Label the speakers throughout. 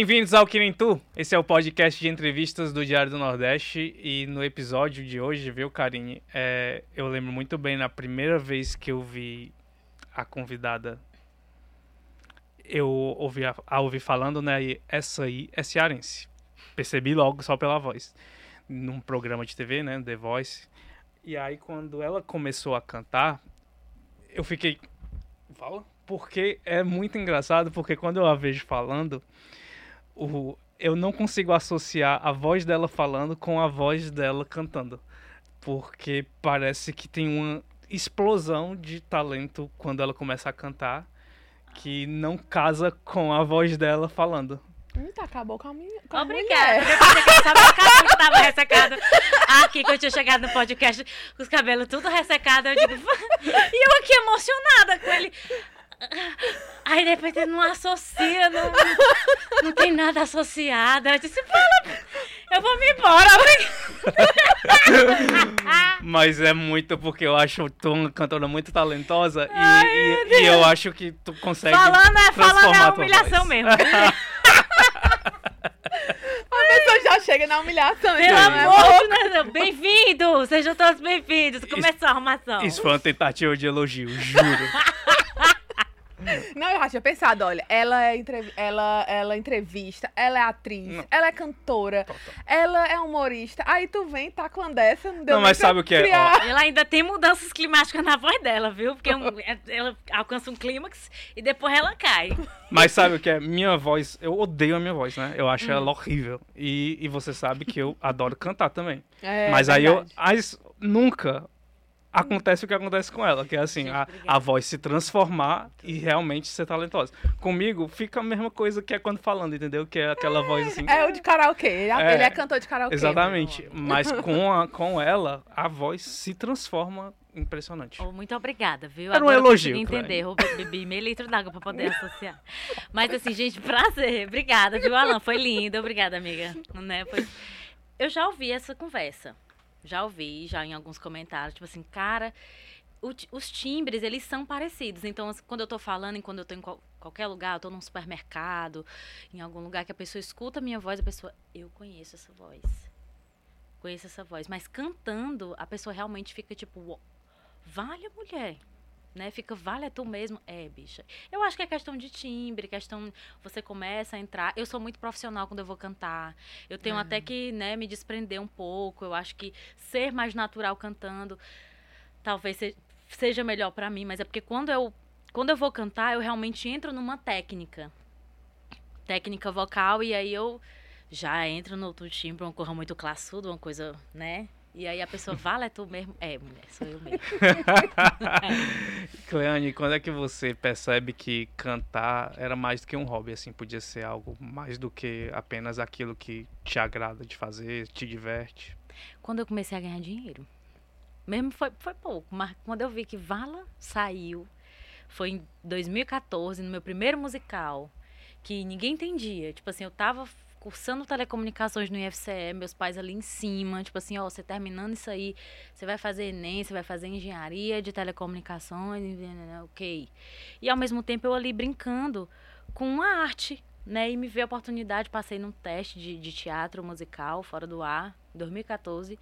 Speaker 1: Bem-vindos ao Que Tu. Esse é o podcast de entrevistas do Diário do Nordeste. E no episódio de hoje, viu, Karine? É, eu lembro muito bem na primeira vez que eu vi a convidada. Eu ouvi a, a ouvir falando, né? E essa aí é cearense. Percebi logo só pela voz. Num programa de TV, né? The Voice. E aí, quando ela começou a cantar, eu fiquei. Fala? Porque é muito engraçado, porque quando eu a vejo falando o, eu não consigo associar a voz dela falando com a voz dela cantando. Porque parece que tem uma explosão de talento quando ela começa a cantar que não casa com a voz dela falando.
Speaker 2: Tá, acabou com a minha. Com
Speaker 3: Obrigada. Depois que eu que tava ressecado aqui, que eu tinha chegado no podcast com os cabelos tudo ressecados. Eu digo, e eu aqui emocionada com ele. Aí de repente não associa, não, não tem nada associado. Eu disse, fala, eu vou me embora.
Speaker 1: Mas é muito porque eu acho tu uma cantora muito talentosa Ai, e, e, e, eu acho que tu consegue.
Speaker 3: Falando é, falando é humilhação mesmo.
Speaker 2: A pessoa já chega na humilhação.
Speaker 3: Pelo amor de Deus, bem-vindos! Sejam todos bem-vindos. Começou a arrumação.
Speaker 1: Isso foi uma tentativa de elogio, juro.
Speaker 2: Não, eu já tinha pensado, olha, ela é, entrev ela, ela é entrevista, ela é atriz, não. ela é cantora, Total. ela é humorista. Aí tu vem, tá com dessa, não deu
Speaker 1: Não, mas sabe o que é?
Speaker 3: Ó. Ela ainda tem mudanças climáticas na voz dela, viu? Porque é, ela alcança um clímax e depois ela cai.
Speaker 1: Mas sabe o que é? Minha voz, eu odeio a minha voz, né? Eu acho hum. ela horrível. E, e você sabe que eu adoro cantar também. É, mas aí eu. Mas nunca acontece o que acontece com ela, que é assim, Gente, a, a voz se transformar e realmente ser talentosa. Comigo fica a mesma coisa que é quando falando, entendeu? Que é aquela
Speaker 2: é,
Speaker 1: voz assim.
Speaker 2: É o de karaokê, ele é, ele é cantor de karaokê.
Speaker 1: Exatamente, mas com, a, com ela, a voz se transforma impressionante.
Speaker 3: Oh, muito obrigada, viu?
Speaker 1: Era um elogio.
Speaker 3: Eu entender, eu bebi meio litro d'água para poder associar. Mas assim, gente, prazer. Obrigada, viu, Alan? Foi lindo. Obrigada, amiga. Né? Foi... Eu já ouvi essa conversa. Já ouvi, já em alguns comentários, tipo assim, cara, o, os timbres, eles são parecidos. Então, quando eu tô falando, e quando eu tô em qual, qualquer lugar, eu tô num supermercado, em algum lugar que a pessoa escuta a minha voz, a pessoa, eu conheço essa voz. Conheço essa voz. Mas cantando, a pessoa realmente fica tipo, vale a mulher né? Fica, vale é tu mesmo. É, bicha. Eu acho que é questão de timbre, questão. Você começa a entrar. Eu sou muito profissional quando eu vou cantar. Eu tenho até uhum. que, né, me desprender um pouco. Eu acho que ser mais natural cantando talvez seja melhor para mim, mas é porque quando eu quando eu vou cantar, eu realmente entro numa técnica. Técnica vocal e aí eu já entro no outro timbre, uma coisa muito classuda, uma coisa, né? E aí a pessoa, vale, é tu mesmo? É, mulher, sou eu mesmo.
Speaker 1: Cleane, quando é que você percebe que cantar era mais do que um hobby, assim, podia ser algo mais do que apenas aquilo que te agrada de fazer, te diverte?
Speaker 3: Quando eu comecei a ganhar dinheiro. Mesmo foi, foi pouco, mas quando eu vi que Vala saiu, foi em 2014, no meu primeiro musical, que ninguém entendia. Tipo assim, eu tava cursando telecomunicações no IFCE, meus pais ali em cima, tipo assim, ó, você terminando isso aí, você vai fazer ENEM, você vai fazer engenharia de telecomunicações, ok. E ao mesmo tempo eu ali brincando com a arte, né? E me veio a oportunidade, passei num teste de, de teatro musical fora do ar, em 2014.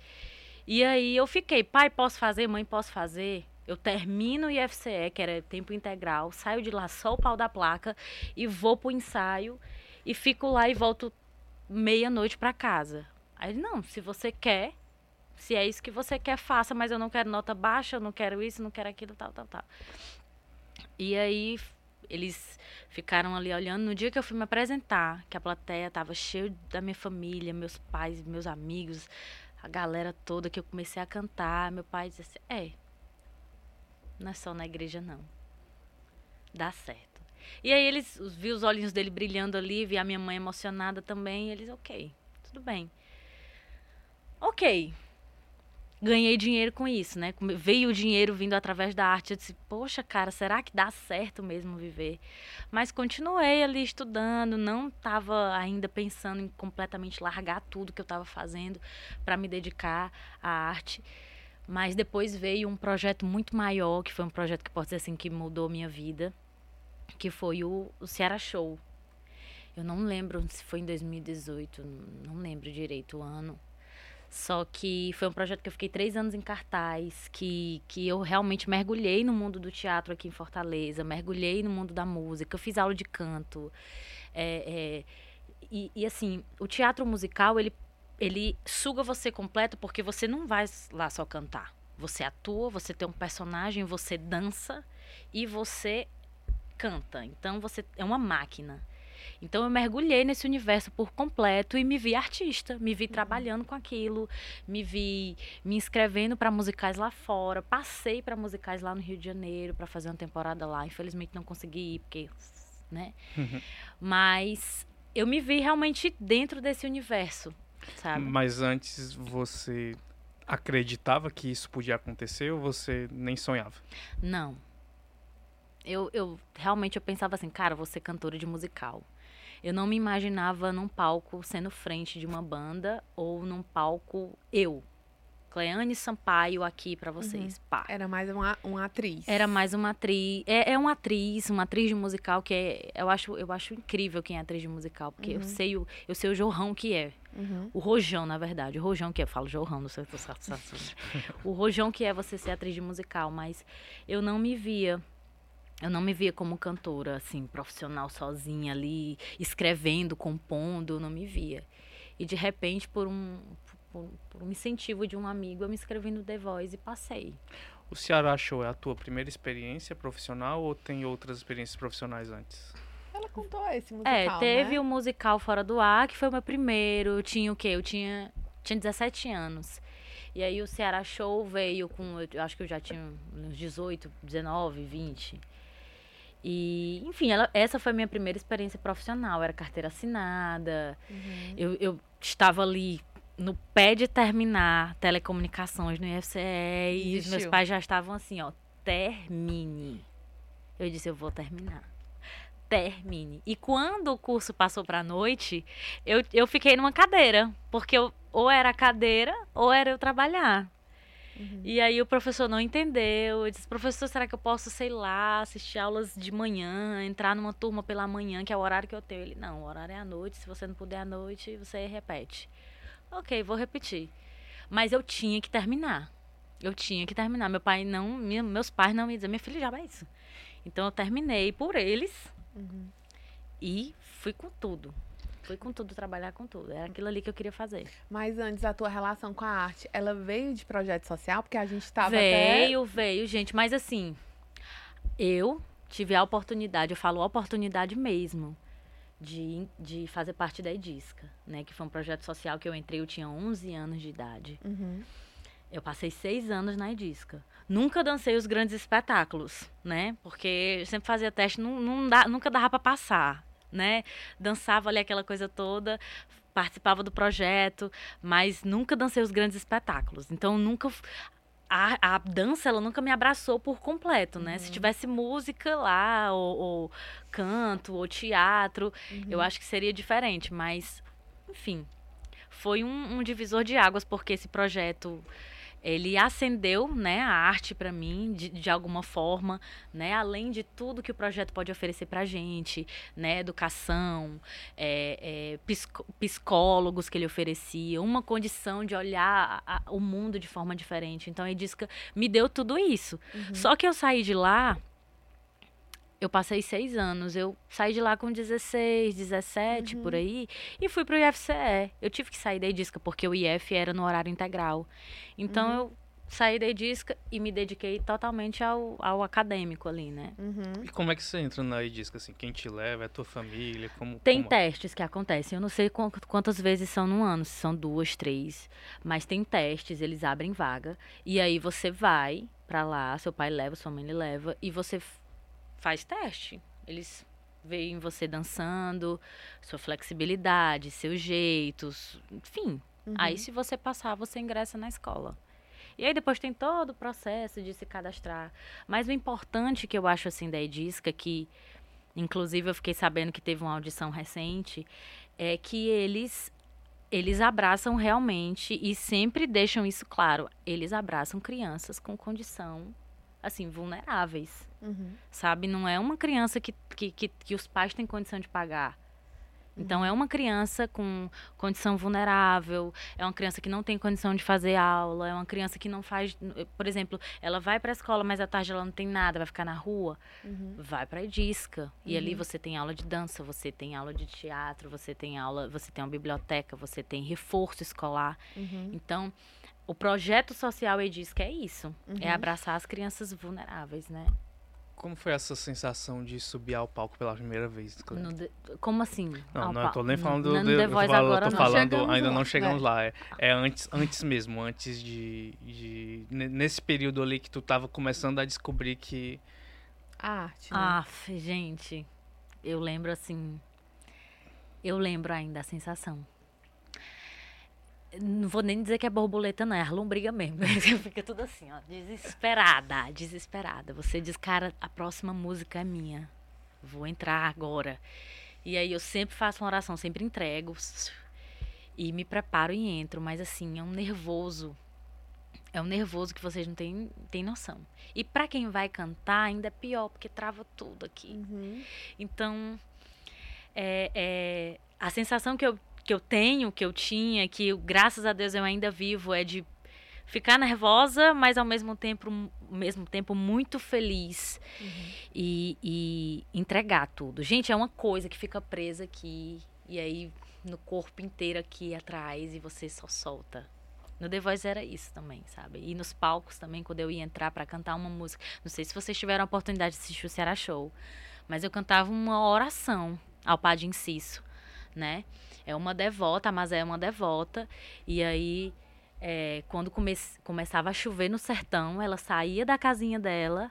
Speaker 3: E aí eu fiquei, pai, posso fazer, mãe, posso fazer? Eu termino o IFCE, que era tempo integral, saio de lá só o pau da placa e vou pro ensaio e fico lá e volto meia-noite para casa. Aí ele, não, se você quer, se é isso que você quer, faça, mas eu não quero nota baixa, eu não quero isso, não quero aquilo, tal, tal, tal. E aí eles ficaram ali olhando. No dia que eu fui me apresentar, que a plateia tava cheia da minha família, meus pais, meus amigos, a galera toda, que eu comecei a cantar, meu pai disse assim, é, não é só na igreja não. Dá certo. E aí eles vi os olhinhos dele brilhando ali, vi a minha mãe emocionada também, eles, ok, tudo bem. Ok. Ganhei dinheiro com isso, né? Veio o dinheiro vindo através da arte. Eu disse, poxa, cara, será que dá certo mesmo viver? Mas continuei ali estudando, não estava ainda pensando em completamente largar tudo que eu estava fazendo para me dedicar à arte. Mas depois veio um projeto muito maior, que foi um projeto que posso dizer assim que mudou minha vida, que foi o, o Ceará Show. Eu não lembro se foi em 2018, não lembro direito o ano. Só que foi um projeto que eu fiquei três anos em cartaz, que, que eu realmente mergulhei no mundo do teatro aqui em Fortaleza, mergulhei no mundo da música, eu fiz aula de canto. É, é, e, e, assim, o teatro musical, ele, ele suga você completo porque você não vai lá só cantar. Você atua, você tem um personagem, você dança e você canta. Então você é uma máquina. Então eu mergulhei nesse universo por completo e me vi artista, me vi uhum. trabalhando com aquilo, me vi me inscrevendo para musicais lá fora, passei para musicais lá no Rio de Janeiro para fazer uma temporada lá. Infelizmente não consegui ir porque, né? Uhum. Mas eu me vi realmente dentro desse universo, sabe?
Speaker 1: Mas antes você acreditava que isso podia acontecer ou você nem sonhava?
Speaker 3: Não. Eu, eu realmente eu pensava assim, cara, vou ser cantora de musical. Eu não me imaginava num palco sendo frente de uma banda ou num palco eu. Cleane Sampaio aqui para vocês. Uhum. Pá.
Speaker 2: Era mais uma, uma atriz.
Speaker 3: Era mais uma atriz. É, é uma atriz, uma atriz de musical que é. Eu acho, eu acho incrível quem é atriz de musical, porque uhum. eu sei o, eu sei o jorrão que é. Uhum. O rojão, na verdade. O rojão que é. Eu falo jorrão, não sei se você O rojão que é você ser atriz de musical, mas eu não me via eu não me via como cantora, assim, profissional sozinha ali, escrevendo, compondo, eu não me via. E de repente, por um, por, por um incentivo de um amigo, eu me inscrevi no The Voice e passei.
Speaker 1: O Ceará Show é a tua primeira experiência profissional ou tem outras experiências profissionais antes?
Speaker 2: Ela contou esse musical, É,
Speaker 3: teve
Speaker 2: né?
Speaker 3: o um musical Fora do Ar, que foi o meu primeiro. Eu tinha o quê? Eu tinha, tinha 17 anos. E aí o Ceará Show veio com, eu acho que eu já tinha uns 18, 19, 20. E, enfim, ela, essa foi a minha primeira experiência profissional. Era carteira assinada. Uhum. Eu, eu estava ali no pé de terminar telecomunicações no IFCE e os meus pais já estavam assim, ó, termine. Eu disse, eu vou terminar. Termine. E quando o curso passou para a noite, eu, eu fiquei numa cadeira, porque eu, ou era cadeira ou era eu trabalhar. Uhum. E aí o professor não entendeu. Eu disse, professor, será que eu posso, sei lá, assistir aulas de manhã, entrar numa turma pela manhã, que é o horário que eu tenho? Ele, não, o horário é à noite, se você não puder à noite, você repete. Ok, vou repetir. Mas eu tinha que terminar. Eu tinha que terminar. Meu pai não, minha, meus pais não me diziam, minha filha já vai isso. Então eu terminei por eles uhum. e fui com tudo. Fui com tudo, trabalhar com tudo. Era aquilo ali que eu queria fazer.
Speaker 2: Mas antes, a tua relação com a arte, ela veio de projeto social? Porque a gente estava
Speaker 3: Veio,
Speaker 2: até...
Speaker 3: veio, gente. Mas assim, eu tive a oportunidade, eu falo oportunidade mesmo, de, de fazer parte da Edisca, né? Que foi um projeto social que eu entrei, eu tinha 11 anos de idade. Uhum. Eu passei seis anos na Edisca. Nunca dancei os grandes espetáculos, né? Porque eu sempre fazia teste, não, não dá, nunca dava para passar né? Dançava ali aquela coisa toda, participava do projeto, mas nunca dancei os grandes espetáculos. Então nunca a, a dança ela nunca me abraçou por completo, né? Uhum. Se tivesse música lá, ou, ou canto, ou teatro, uhum. eu acho que seria diferente. Mas, enfim, foi um, um divisor de águas, porque esse projeto ele acendeu né, a arte para mim de, de alguma forma, né, além de tudo que o projeto pode oferecer para a gente, né, educação, é, é, psicólogos que ele oferecia, uma condição de olhar a, o mundo de forma diferente. Então, ele disse que me deu tudo isso. Uhum. Só que eu saí de lá eu passei seis anos. Eu saí de lá com 16, 17, uhum. por aí, e fui pro IFCE. Eu tive que sair da Edisca, porque o IF era no horário integral. Então, uhum. eu saí da Edisca e me dediquei totalmente ao, ao acadêmico ali, né?
Speaker 1: Uhum. E como é que você entra na Edisca, assim? Quem te leva? É a tua família? Como,
Speaker 3: tem
Speaker 1: como...
Speaker 3: testes que acontecem. Eu não sei quantas vezes são no ano, se são duas, três. Mas tem testes, eles abrem vaga. E aí você vai para lá, seu pai leva, sua mãe leva, e você faz teste. Eles veem você dançando, sua flexibilidade, seus jeitos, enfim. Uhum. Aí, se você passar, você ingressa na escola. E aí depois tem todo o processo de se cadastrar. Mas o importante que eu acho assim da Edisca, que inclusive eu fiquei sabendo que teve uma audição recente, é que eles eles abraçam realmente e sempre deixam isso claro. Eles abraçam crianças com condição assim vulneráveis. Uhum. Sabe? Não é uma criança que, que, que, que, os pais têm condição de pagar. Então, é uma criança com condição vulnerável, é uma criança que não tem condição de fazer aula, é uma criança que não faz. Por exemplo, ela vai para a escola, mas à tarde ela não tem nada, vai ficar na rua. Uhum. Vai para a Edisca. E ali uhum. você tem aula de dança, você tem aula de teatro, você tem aula, você tem uma biblioteca, você tem reforço escolar. Uhum. Então, o projeto social Edisca é isso: é uhum. abraçar as crianças vulneráveis, né?
Speaker 1: Como foi essa sensação de subir ao palco pela primeira vez?
Speaker 3: De... Como assim?
Speaker 1: Não, não, eu tô nem falando no, do. The Voice agora, tô não. falando, chegamos ainda lá. não chegamos é. lá. É, é, antes, antes mesmo, antes de, de. Nesse período ali que tu tava começando a descobrir que.
Speaker 2: A arte.
Speaker 3: Né? Ah, gente. Eu lembro assim. Eu lembro ainda a sensação. Não vou nem dizer que é borboleta, não, é a lombriga mesmo. Fica tudo assim, ó, desesperada, desesperada. Você diz, cara, a próxima música é minha. Vou entrar agora. E aí eu sempre faço uma oração, sempre entrego. E me preparo e entro, mas assim, é um nervoso. É um nervoso que vocês não têm, têm noção. E para quem vai cantar, ainda é pior, porque trava tudo aqui. Uhum. Então, é, é, a sensação que eu que eu tenho, que eu tinha, que graças a Deus eu ainda vivo, é de ficar nervosa, mas ao mesmo tempo, mesmo tempo muito feliz uhum. e, e, entregar tudo. Gente, é uma coisa que fica presa aqui e aí no corpo inteiro aqui atrás e você só solta. No The Voice era isso também, sabe? E nos palcos também, quando eu ia entrar para cantar uma música. Não sei se vocês tiveram a oportunidade de assistir o Ceará Show, mas eu cantava uma oração ao Padre Inciso, né? é uma devota, mas é uma devota. E aí, é, quando come começava a chover no sertão, ela saía da casinha dela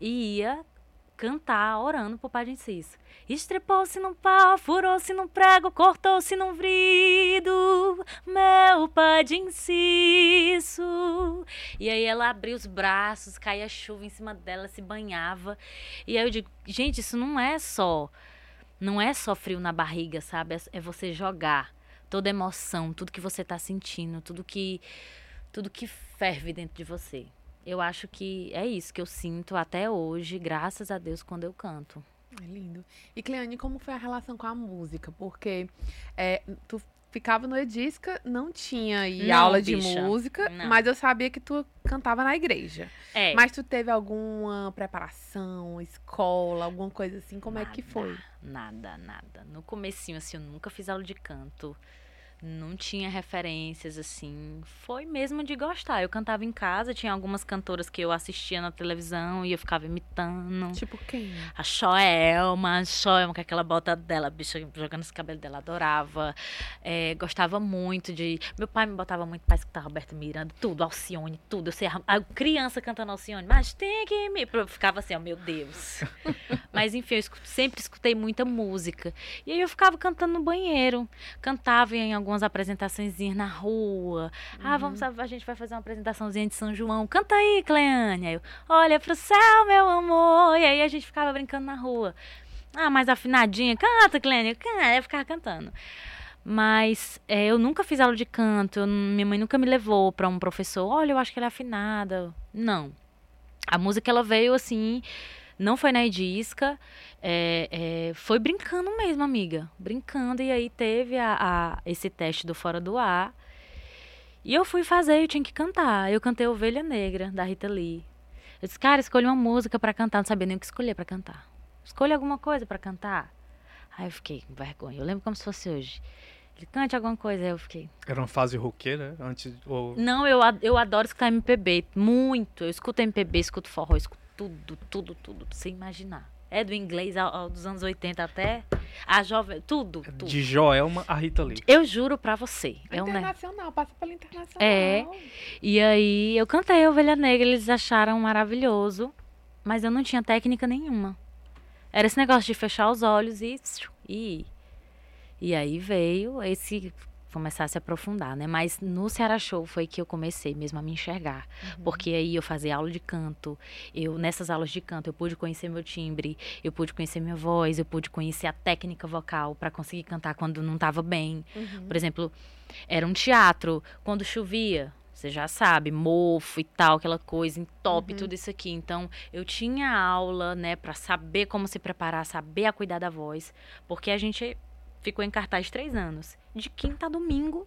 Speaker 3: e ia cantar, orando pro Pai de Inciso. Estrepou-se num pau, furou-se num prego, cortou-se num vrido, meu Pai de Inciso. E aí ela abria os braços, caía chuva em cima dela, se banhava. E aí eu digo, gente, isso não é só não é só frio na barriga, sabe? É, é você jogar toda emoção, tudo que você está sentindo, tudo que tudo que ferve dentro de você. Eu acho que é isso que eu sinto até hoje, graças a Deus, quando eu canto.
Speaker 2: É lindo. E Cleane, como foi a relação com a música? Porque é, tu ficava no Edisca, não tinha aí não, aula bicha, de música, não. mas eu sabia que tu cantava na igreja. É. Mas tu teve alguma preparação, escola, alguma coisa assim? Como
Speaker 3: nada,
Speaker 2: é que foi?
Speaker 3: Nada, nada. No comecinho, assim, eu nunca fiz aula de canto não tinha referências assim. Foi mesmo de gostar. Eu cantava em casa, tinha algumas cantoras que eu assistia na televisão e eu ficava imitando.
Speaker 2: Tipo quem?
Speaker 3: A Joelma, a Joelma com aquela bota dela, bicha jogando esse cabelo dela, adorava. É, gostava muito de. Meu pai me botava muito pra escutar Roberto Miranda, tudo, Alcione, tudo. Eu sei, a criança cantando Alcione, mas tem que me. Eu ficava assim, ó, oh, meu Deus. mas enfim, eu sempre escutei muita música. E aí eu ficava cantando no banheiro. Cantava em algumas apresentações na rua. Ah, uhum. Ah, vamos, a gente vai fazer uma apresentaçãozinha de São João. Canta aí, Cleane. Aí eu, olha pro céu, meu amor. E aí a gente ficava brincando na rua. Ah, mais afinadinha. Canta, Cleane. Aí eu ficava cantando. Mas é, eu nunca fiz aula de canto. Eu, minha mãe nunca me levou para um professor. Olha, eu acho que ela é afinada. Não. A música, ela veio assim não foi na Edisca, é, é, foi brincando mesmo, amiga. Brincando, e aí teve a, a, esse teste do Fora do Ar. E eu fui fazer, eu tinha que cantar. Eu cantei Ovelha Negra, da Rita Lee. Eu disse, cara, escolhe uma música para cantar. Não sabia nem o que escolher para cantar. Escolha alguma coisa para cantar. Aí eu fiquei com vergonha. Eu lembro como se fosse hoje. Ele cante alguma coisa, aí eu fiquei.
Speaker 1: Era uma fase roqueira antes? Ou...
Speaker 3: Não, eu, eu adoro escutar MPB. Muito. Eu escuto MPB, escuto forró, escuto tudo, tudo, tudo, sem imaginar. É do inglês ao, ao, dos anos 80 até a jovem, tudo, tudo.
Speaker 1: De Joelma a Rita Lee.
Speaker 3: Eu juro pra você.
Speaker 2: É internacional, um, passa pela internacional.
Speaker 3: É. E aí eu cantei Ovelha Negra, eles acharam maravilhoso, mas eu não tinha técnica nenhuma. Era esse negócio de fechar os olhos e e e aí veio esse começar a se aprofundar, né? Mas no Ceará Show foi que eu comecei mesmo a me enxergar. Uhum. Porque aí eu fazia aula de canto, eu nessas aulas de canto eu pude conhecer meu timbre, eu pude conhecer minha voz, eu pude conhecer a técnica vocal para conseguir cantar quando não estava bem. Uhum. Por exemplo, era um teatro, quando chovia, você já sabe, mofo e tal, aquela coisa, entope uhum. tudo isso aqui. Então, eu tinha aula, né, para saber como se preparar, saber a cuidar da voz, porque a gente ficou em cartaz três anos. De quinta a domingo,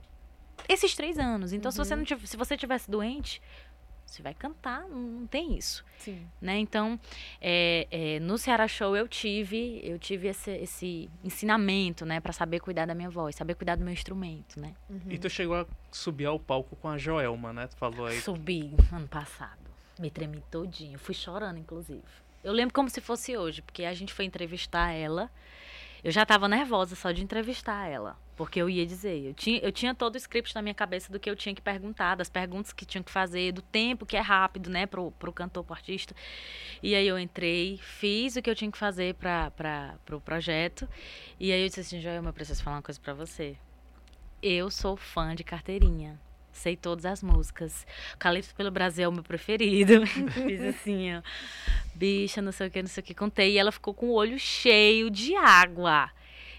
Speaker 3: esses três anos. Então, uhum. se, você não se você tivesse doente, você vai cantar, não tem isso.
Speaker 2: Sim.
Speaker 3: Né? Então, é, é, no Ceará Show eu tive, eu tive esse, esse ensinamento, né, para saber cuidar da minha voz, saber cuidar do meu instrumento, né?
Speaker 1: Uhum. E tu chegou a subir ao palco com a Joelma, né? Tu falou aí.
Speaker 3: Subi ano passado. Me tremi todinho, fui chorando inclusive. Eu lembro como se fosse hoje, porque a gente foi entrevistar ela. Eu já estava nervosa só de entrevistar ela. Porque eu ia dizer, eu tinha, eu tinha todo o script na minha cabeça do que eu tinha que perguntar, das perguntas que tinha que fazer, do tempo que é rápido, né, pro, pro cantor, pro artista. E aí eu entrei, fiz o que eu tinha que fazer para pra, pro projeto. E aí eu disse assim, Joel, eu preciso falar uma coisa para você. Eu sou fã de carteirinha. Sei todas as músicas. Calypso pelo Brasil é o meu preferido. Fiz assim, ó. Bicha, não sei o que, não sei o que. Contei. E ela ficou com o olho cheio de água.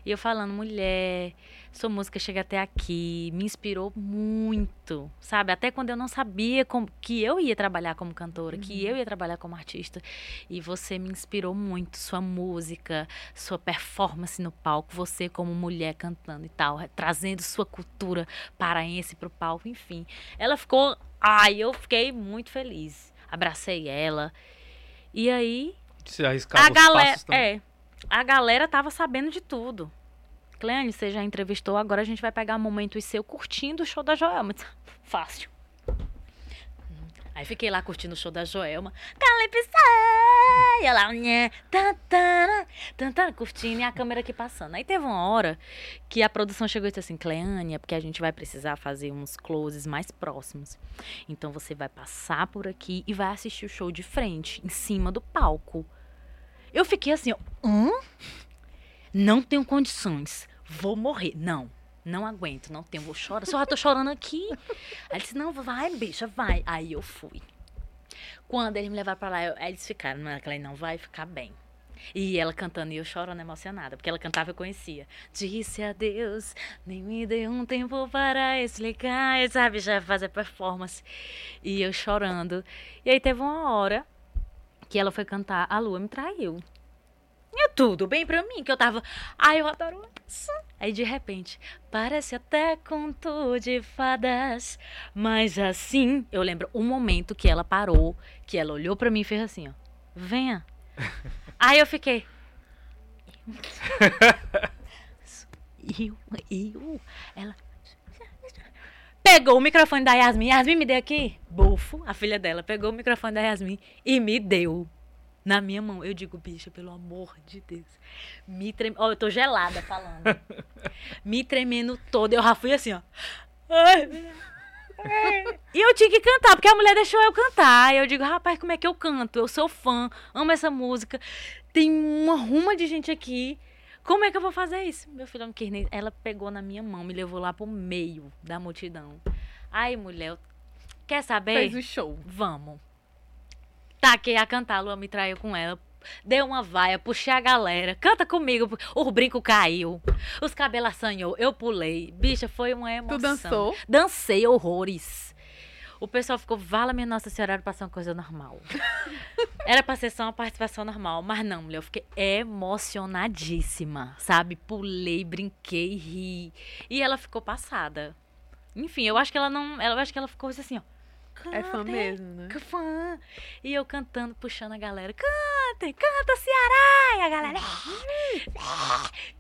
Speaker 3: E eu falando, mulher, sua música chega até aqui, me inspirou muito, sabe? Até quando eu não sabia como, que eu ia trabalhar como cantora, uhum. que eu ia trabalhar como artista. E você me inspirou muito, sua música, sua performance no palco, você como mulher cantando e tal, trazendo sua cultura paraense pro palco, enfim. Ela ficou, ai, eu fiquei muito feliz. Abracei ela. E aí,
Speaker 1: a
Speaker 3: galera, é, a galera tava sabendo de tudo. Cleane, você já entrevistou, agora a gente vai pegar momentos seu curtindo o show da Joelma. Fácil. Aí fiquei lá curtindo o show da Joelma. Calypso! E ela, né, tantana, tantana, curtindo e a câmera aqui passando. Aí teve uma hora que a produção chegou e disse assim, Cleane, é porque a gente vai precisar fazer uns closes mais próximos. Então você vai passar por aqui e vai assistir o show de frente, em cima do palco. Eu fiquei assim, hã? Não tenho condições vou morrer. Não, não aguento, não tenho, vou chorar. Só já tô chorando aqui. Aí ele disse, não, vai, bicha, vai. Aí eu fui. Quando eles me levaram pra lá, eu, eles ficaram, ela não vai ficar bem. E ela cantando e eu chorando emocionada, porque ela cantava eu conhecia. Disse adeus, nem me deu um tempo para explicar, sabe? Já fazer performance. E eu chorando. E aí teve uma hora que ela foi cantar A Lua Me Traiu. E tudo bem pra mim, que eu tava. Ai, eu adoro isso. Aí de repente, parece até conto de fadas. Mas assim, eu lembro um momento que ela parou, que ela olhou pra mim e fez assim, ó. Venha. Aí eu fiquei. Eu, eu. Ela. Pegou o microfone da Yasmin. Yasmin, me deu aqui. Bufo, a filha dela, pegou o microfone da Yasmin e me deu na minha mão. Eu digo, bicha, pelo amor de Deus. Me treme. Ó, oh, eu tô gelada falando. me tremendo toda. Eu já fui assim, ó. e eu tinha que cantar, porque a mulher deixou eu cantar. E eu digo, rapaz, como é que eu canto? Eu sou fã, amo essa música. Tem uma ruma de gente aqui. Como é que eu vou fazer isso? Meu filho não quis nem. Ela pegou na minha mão, me levou lá pro meio da multidão. Ai, mulher, quer saber?
Speaker 2: Fez o show.
Speaker 3: Vamos. Taquei a cantar, a Lua me traiu com ela. Deu uma vaia, puxei a galera. Canta comigo. O brinco caiu. Os cabelos assanhou. Eu pulei. Bicha, foi uma emoção.
Speaker 2: Tu dançou?
Speaker 3: Dancei horrores. O pessoal ficou, vala minha Nossa Senhora, era pra ser uma coisa normal. era pra ser só uma participação normal. Mas não, mulher, eu fiquei emocionadíssima, sabe? Pulei, brinquei, ri. E ela ficou passada. Enfim, eu acho que ela não. Eu acho que ela ficou assim, ó.
Speaker 2: É fã mesmo, né?
Speaker 3: Que fã. E eu cantando, puxando a galera. Cantem, canta Ceará! E a galera.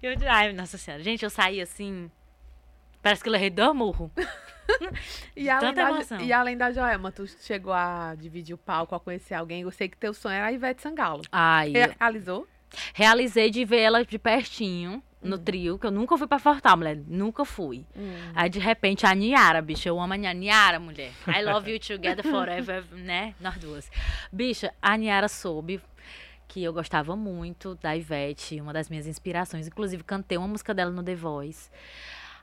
Speaker 3: Eu, ai, nossa senhora. Gente, eu saí assim. Parece que levei dois murros.
Speaker 2: e, além da, e além da Joelma, tu chegou a dividir o palco, a conhecer alguém. Eu sei que teu sonho era a Ivete Sangalo.
Speaker 3: Ai.
Speaker 2: Realizou?
Speaker 3: Realizei de ver ela de pertinho no hum. trio, que eu nunca fui pra Fortal, mulher. Nunca fui. Hum. Aí, de repente, a Niara, bicho. Eu amo a Niara, mulher. I love you together forever, né? Nós duas. Bicha, a Niara soube que eu gostava muito da Ivete, uma das minhas inspirações. Inclusive, cantei uma música dela no The Voice.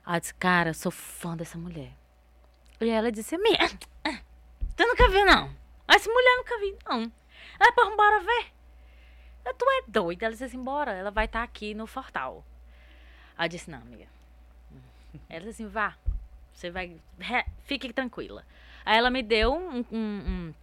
Speaker 3: Ela disse, cara, sou fã dessa mulher. E ela disse, minha, tu nunca viu, não? Essa mulher nunca vi, não. Ela, pô, bora ver. Tu é doida. Ela disse assim, bora, ela vai estar tá aqui no Fortal. Eu disse, não, amiga. Ela disse assim, vá. Você vai. Fique tranquila. Aí ela me deu um, um, um,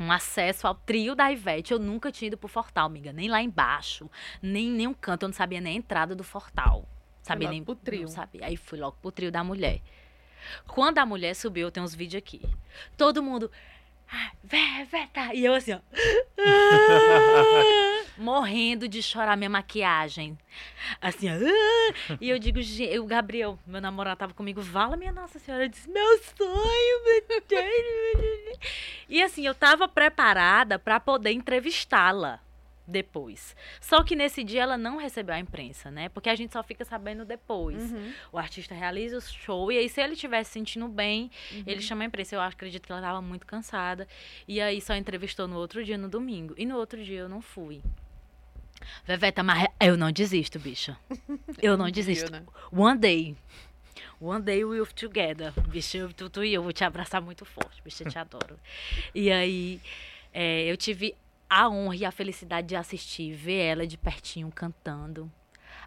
Speaker 3: um, acesso ao trio da Ivete. Eu nunca tinha ido pro Fortal, amiga. Nem lá embaixo. Nem nenhum canto. Eu não sabia nem a entrada do Fortal. Sabia nem. Pro trio. Não sabia. Aí fui logo pro trio da mulher. Quando a mulher subiu, eu tenho uns vídeos aqui. Todo mundo. Ah, Veveta! E eu assim, ó. morrendo de chorar minha maquiagem. Assim, ó. E eu digo, o Gabriel, meu namorado, tava comigo, vala minha Nossa Senhora. Eu disse, meu sonho, meu Deus. E assim, eu tava preparada para poder entrevistá-la depois. Só que nesse dia ela não recebeu a imprensa, né? Porque a gente só fica sabendo depois. Uhum. O artista realiza o show e aí se ele estivesse sentindo bem, uhum. ele chama a imprensa. Eu acredito que ela estava muito cansada e aí só entrevistou no outro dia, no domingo. E no outro dia eu não fui. Veveta, mas eu não desisto, bicha. Eu não desisto. Né? One day. One day we'll together. Bicho, tu, tu e eu vou te abraçar muito forte. Bicho, eu te adoro. E aí, é, eu tive a honra e a felicidade de assistir, ver ela de pertinho cantando.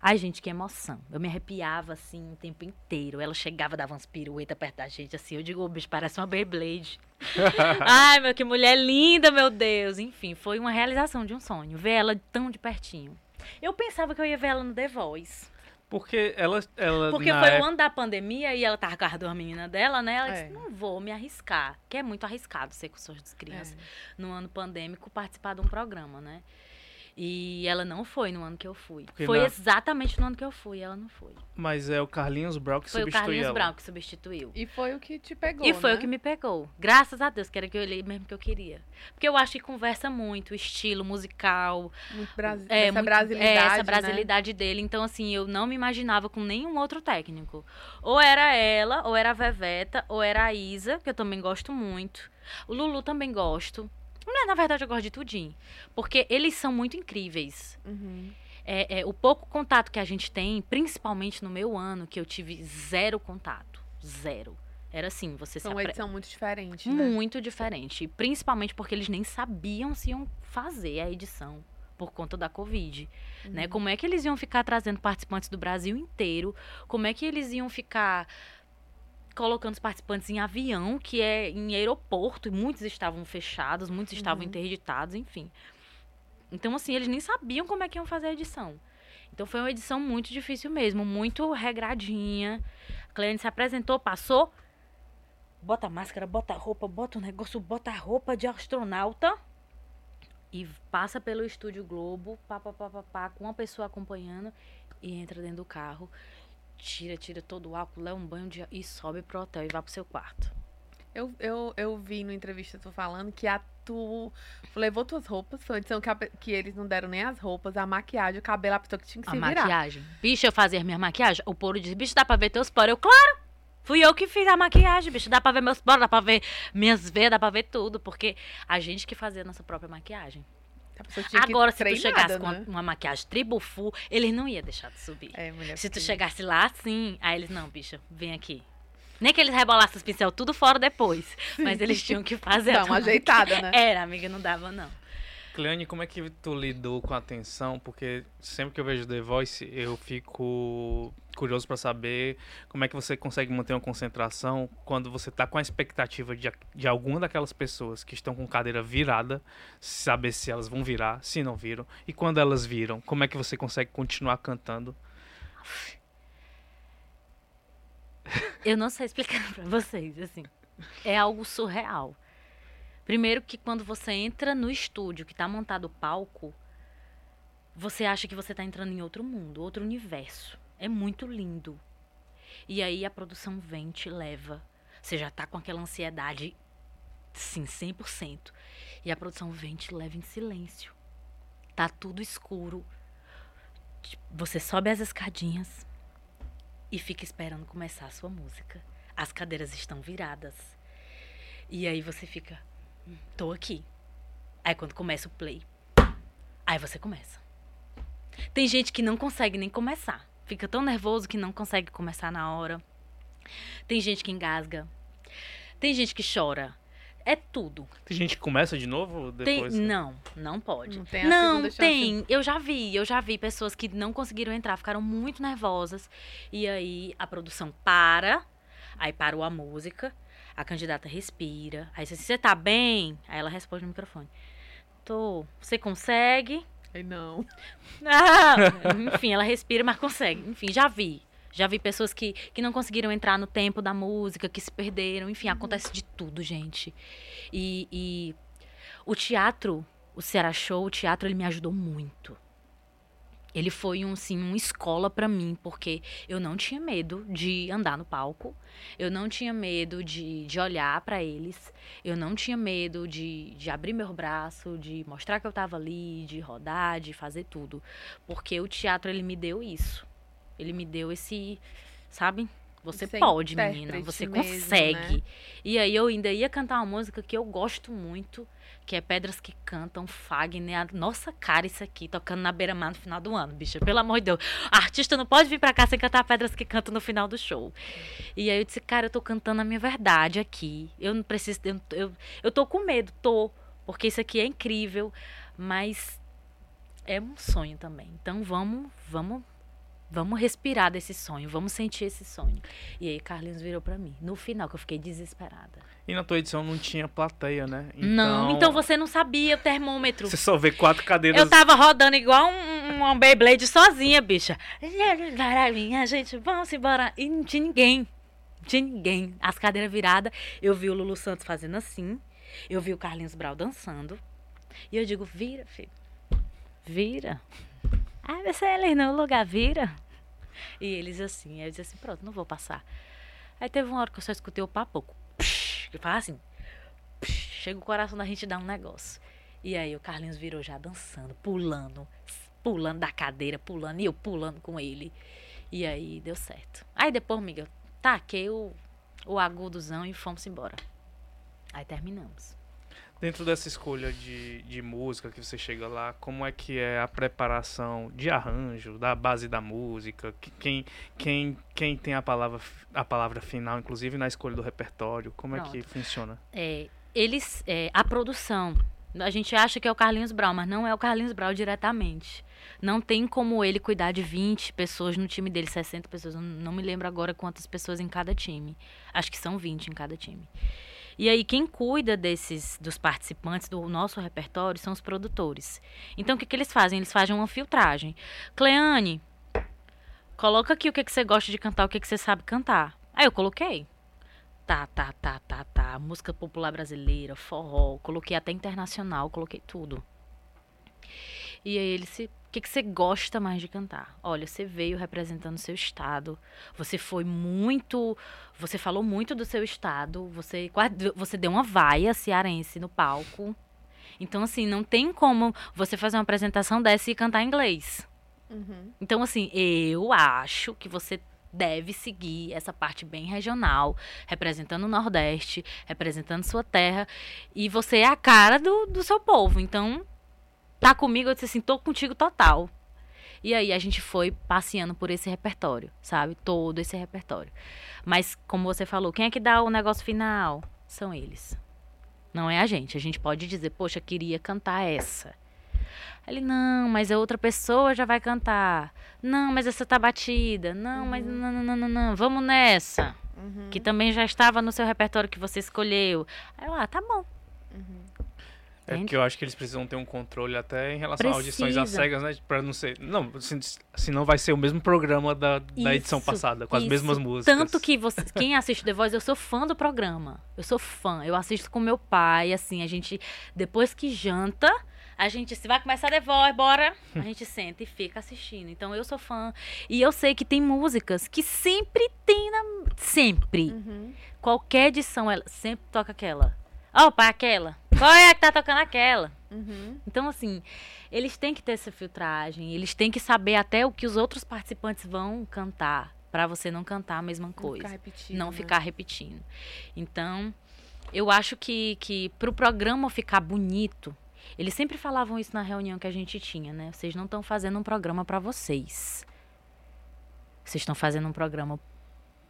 Speaker 3: Ai, gente, que emoção. Eu me arrepiava, assim, o tempo inteiro. Ela chegava, dava umas piruetas perto da gente, assim. Eu digo, o bicho parece uma Beyblade. Ai, meu, que mulher linda, meu Deus. Enfim, foi uma realização de um sonho. Ver ela tão de pertinho. Eu pensava que eu ia ver ela no The Voice.
Speaker 1: Porque ela. ela
Speaker 3: Porque foi época... o ano da pandemia e ela tava com as duas meninas dela, né? Ela é. disse: não vou me arriscar. Que é muito arriscado ser com suas crianças. É. No ano pandêmico, participar de um programa, né? E ela não foi no ano que eu fui. Porque foi na... exatamente no ano que eu fui, ela não foi.
Speaker 1: Mas é o Carlinhos Brown que
Speaker 3: foi
Speaker 1: substituiu
Speaker 3: Foi o Carlinhos
Speaker 1: ela.
Speaker 3: Brown que substituiu.
Speaker 2: E foi o que te pegou,
Speaker 3: E foi
Speaker 2: né?
Speaker 3: o que me pegou. Graças a Deus, que era que eu olhei mesmo que eu queria. Porque eu acho que conversa muito, estilo musical.
Speaker 2: Muito brasi é, essa muito, brasilidade, é,
Speaker 3: essa brasilidade né? dele. Então, assim, eu não me imaginava com nenhum outro técnico. Ou era ela, ou era a Veveta, ou era a Isa, que eu também gosto muito. O Lulu também gosto. Não, na verdade, eu gosto de tudinho. Porque eles são muito incríveis. Uhum. É, é, o pouco contato que a gente tem, principalmente no meu ano, que eu tive zero contato. Zero. Era assim, você
Speaker 2: São
Speaker 3: se apre...
Speaker 2: edição muito diferente,
Speaker 3: né? Muito diferente. Principalmente porque eles nem sabiam se iam fazer a edição por conta da Covid, né? uhum. né? Como é que eles iam ficar trazendo participantes do Brasil inteiro? Como é que eles iam ficar colocando os participantes em avião, que é em aeroporto, e muitos estavam fechados, muitos estavam uhum. interditados, enfim. Então, assim, eles nem sabiam como é que iam fazer a edição. Então, foi uma edição muito difícil mesmo, muito regradinha. A cliente se apresentou, passou, bota a máscara, bota roupa, bota o negócio, bota a roupa de astronauta e passa pelo Estúdio Globo, pá, pá, pá, pá, pá, com uma pessoa acompanhando e entra dentro do carro tira, tira todo o álcool, leva um banho de, e sobe pro hotel e vai pro seu quarto.
Speaker 2: Eu, eu, eu vi no entrevista tu falando que a tu levou tuas roupas, foi uma edição que, a, que eles não deram nem as roupas, a maquiagem, o cabelo, a pessoa que tinha que
Speaker 3: a
Speaker 2: se
Speaker 3: virar. A maquiagem. Bicho, eu fazia minha maquiagem, o Poro disse, bicho, dá pra ver teus poros? Eu, claro! Fui eu que fiz a maquiagem, bicho. Dá pra ver meus poros, dá pra ver minhas veias, dá pra ver tudo. Porque a gente que fazia a nossa própria maquiagem. Agora, se tu chegasse né? com uma maquiagem tribo full, eles não iam deixar de subir. É, se tu chegasse lá assim, aí eles, não, bicha, vem aqui. Nem que eles rebolassem os pincel tudo fora depois. Sim. Mas eles tinham que fazer
Speaker 2: Dá uma ajeitada, né?
Speaker 3: Era, amiga, não dava, não.
Speaker 1: Cleane, como é que tu lidou com a atenção? Porque sempre que eu vejo The Voice, eu fico curioso para saber como é que você consegue manter uma concentração quando você tá com a expectativa de, de alguma daquelas pessoas que estão com cadeira virada, saber se elas vão virar, se não viram, e quando elas viram, como é que você consegue continuar cantando?
Speaker 3: Eu não sei explicar para vocês, assim. É algo surreal. Primeiro que quando você entra no estúdio, que está montado o palco, você acha que você está entrando em outro mundo, outro universo. É muito lindo. E aí a produção vem, te leva. Você já está com aquela ansiedade, sim, 100%. E a produção vem, te leva em silêncio. Tá tudo escuro. Você sobe as escadinhas e fica esperando começar a sua música. As cadeiras estão viradas. E aí você fica, tô aqui. Aí quando começa o play, aí você começa. Tem gente que não consegue nem começar. Fica tão nervoso que não consegue começar na hora. Tem gente que engasga. Tem gente que chora. É tudo.
Speaker 1: Tem gente que começa de novo depois?
Speaker 3: Tem, não, não pode. Não tem. não, tem. Eu já vi, eu já vi pessoas que não conseguiram entrar, ficaram muito nervosas. E aí a produção para, aí parou a música. A candidata respira. Aí você, você tá bem? Aí ela responde no microfone. Tô. Você consegue?
Speaker 2: Aí não.
Speaker 3: Ah, enfim, ela respira, mas consegue. Enfim, já vi. Já vi pessoas que, que não conseguiram entrar no tempo da música, que se perderam. Enfim, uhum. acontece de tudo, gente. E, e o teatro, o Ceará Show, o teatro, ele me ajudou muito ele foi um sim uma escola para mim porque eu não tinha medo de andar no palco eu não tinha medo de, de olhar para eles eu não tinha medo de, de abrir meu braço de mostrar que eu estava ali de rodar de fazer tudo porque o teatro ele me deu isso. Ele me deu esse sabe? Você Sem pode menina você mesmo, consegue. Né? e aí eu ainda ia cantar uma música que eu gosto muito que é Pedras que Cantam, Fagner, a nossa cara isso aqui, tocando na beira-mar no final do ano, bicha. Pelo amor de Deus. artista não pode vir pra cá sem cantar Pedras que Cantam no final do show. E aí eu disse, cara, eu tô cantando a minha verdade aqui. Eu não preciso. Eu, eu, eu tô com medo, tô. Porque isso aqui é incrível, mas é um sonho também. Então vamos, vamos Vamos respirar desse sonho, vamos sentir esse sonho. E aí Carlinhos virou para mim. No final, que eu fiquei desesperada.
Speaker 1: E na tua edição não tinha plateia, né?
Speaker 3: Então... Não, então você não sabia o termômetro.
Speaker 1: Você só vê quatro cadeiras.
Speaker 3: Eu tava rodando igual um, um Beyblade sozinha, bicha. Minha gente, vamos embora. E não tinha ninguém. Não tinha ninguém. As cadeiras viradas. Eu vi o Lulu Santos fazendo assim. Eu vi o Carlinhos Brau dançando. E eu digo, vira, filho. Vira. Ah, você é no lugar, vira. E eles assim, eu disse assim, pronto, não vou passar. Aí teve uma hora que eu só escutei o papo, que faz assim, psh, chega o coração da gente dar um negócio. E aí o Carlinhos virou já dançando, pulando, pulando da cadeira, pulando, e eu pulando com ele. E aí deu certo. Aí depois, amiga, taquei o, o agudozão e fomos embora. Aí terminamos.
Speaker 1: Dentro dessa escolha de, de música que você chega lá, como é que é a preparação de arranjo, da base da música? Quem, quem, quem tem a palavra, a palavra final, inclusive na escolha do repertório? Como Pronto. é que funciona?
Speaker 3: É, eles, é, a produção, a gente acha que é o Carlinhos Brown, mas não é o Carlinhos Brown diretamente. Não tem como ele cuidar de 20 pessoas no time dele, 60 pessoas. não me lembro agora quantas pessoas em cada time. Acho que são 20 em cada time. E aí quem cuida desses dos participantes do nosso repertório são os produtores. Então o que, que eles fazem? Eles fazem uma filtragem. Cleane, coloca aqui o que, que você gosta de cantar, o que, que você sabe cantar. Aí eu coloquei. Tá, tá, tá, tá, tá. Música popular brasileira, forró, coloquei até internacional, coloquei tudo. E aí ele se o que, que você gosta mais de cantar? Olha, você veio representando seu estado. Você foi muito. Você falou muito do seu estado. Você, você deu uma vaia cearense no palco. Então, assim, não tem como você fazer uma apresentação dessa e cantar inglês. Uhum. Então, assim, eu acho que você deve seguir essa parte bem regional, representando o Nordeste, representando sua terra. E você é a cara do, do seu povo. Então, tá comigo, eu disse assim, tô contigo total. E aí a gente foi passeando por esse repertório, sabe? Todo esse repertório. Mas, como você falou, quem é que dá o negócio final? São eles. Não é a gente. A gente pode dizer, poxa, queria cantar essa. Ele, não, mas a outra pessoa já vai cantar. Não, mas essa tá batida. Não, uhum. mas não, não, não, não, não. Vamos nessa. Uhum. Que também já estava no seu repertório que você escolheu. Aí eu, ah, tá bom. Uhum.
Speaker 1: É porque eu acho que eles precisam ter um controle até em relação Precisa. a audições às cegas, né? Pra não ser. Não, senão vai ser o mesmo programa da, da edição passada, com isso. as mesmas músicas.
Speaker 3: Tanto que você, quem assiste The Voice, eu sou fã do programa. Eu sou fã. Eu assisto com meu pai, assim, a gente. Depois que janta. A gente, se vai começar The Voice, bora. A gente senta e fica assistindo. Então eu sou fã. E eu sei que tem músicas que sempre tem na. Sempre. Uhum. Qualquer edição, ela sempre toca aquela. Opa, aquela. Qual é a que tá tocando aquela? Uhum. Então, assim, eles têm que ter essa filtragem, eles têm que saber até o que os outros participantes vão cantar, para você não cantar a mesma coisa. Não ficar repetindo. Não né? ficar repetindo. Então, eu acho que, que pro programa ficar bonito, eles sempre falavam isso na reunião que a gente tinha, né? Vocês não estão fazendo um programa para vocês. Vocês estão fazendo um programa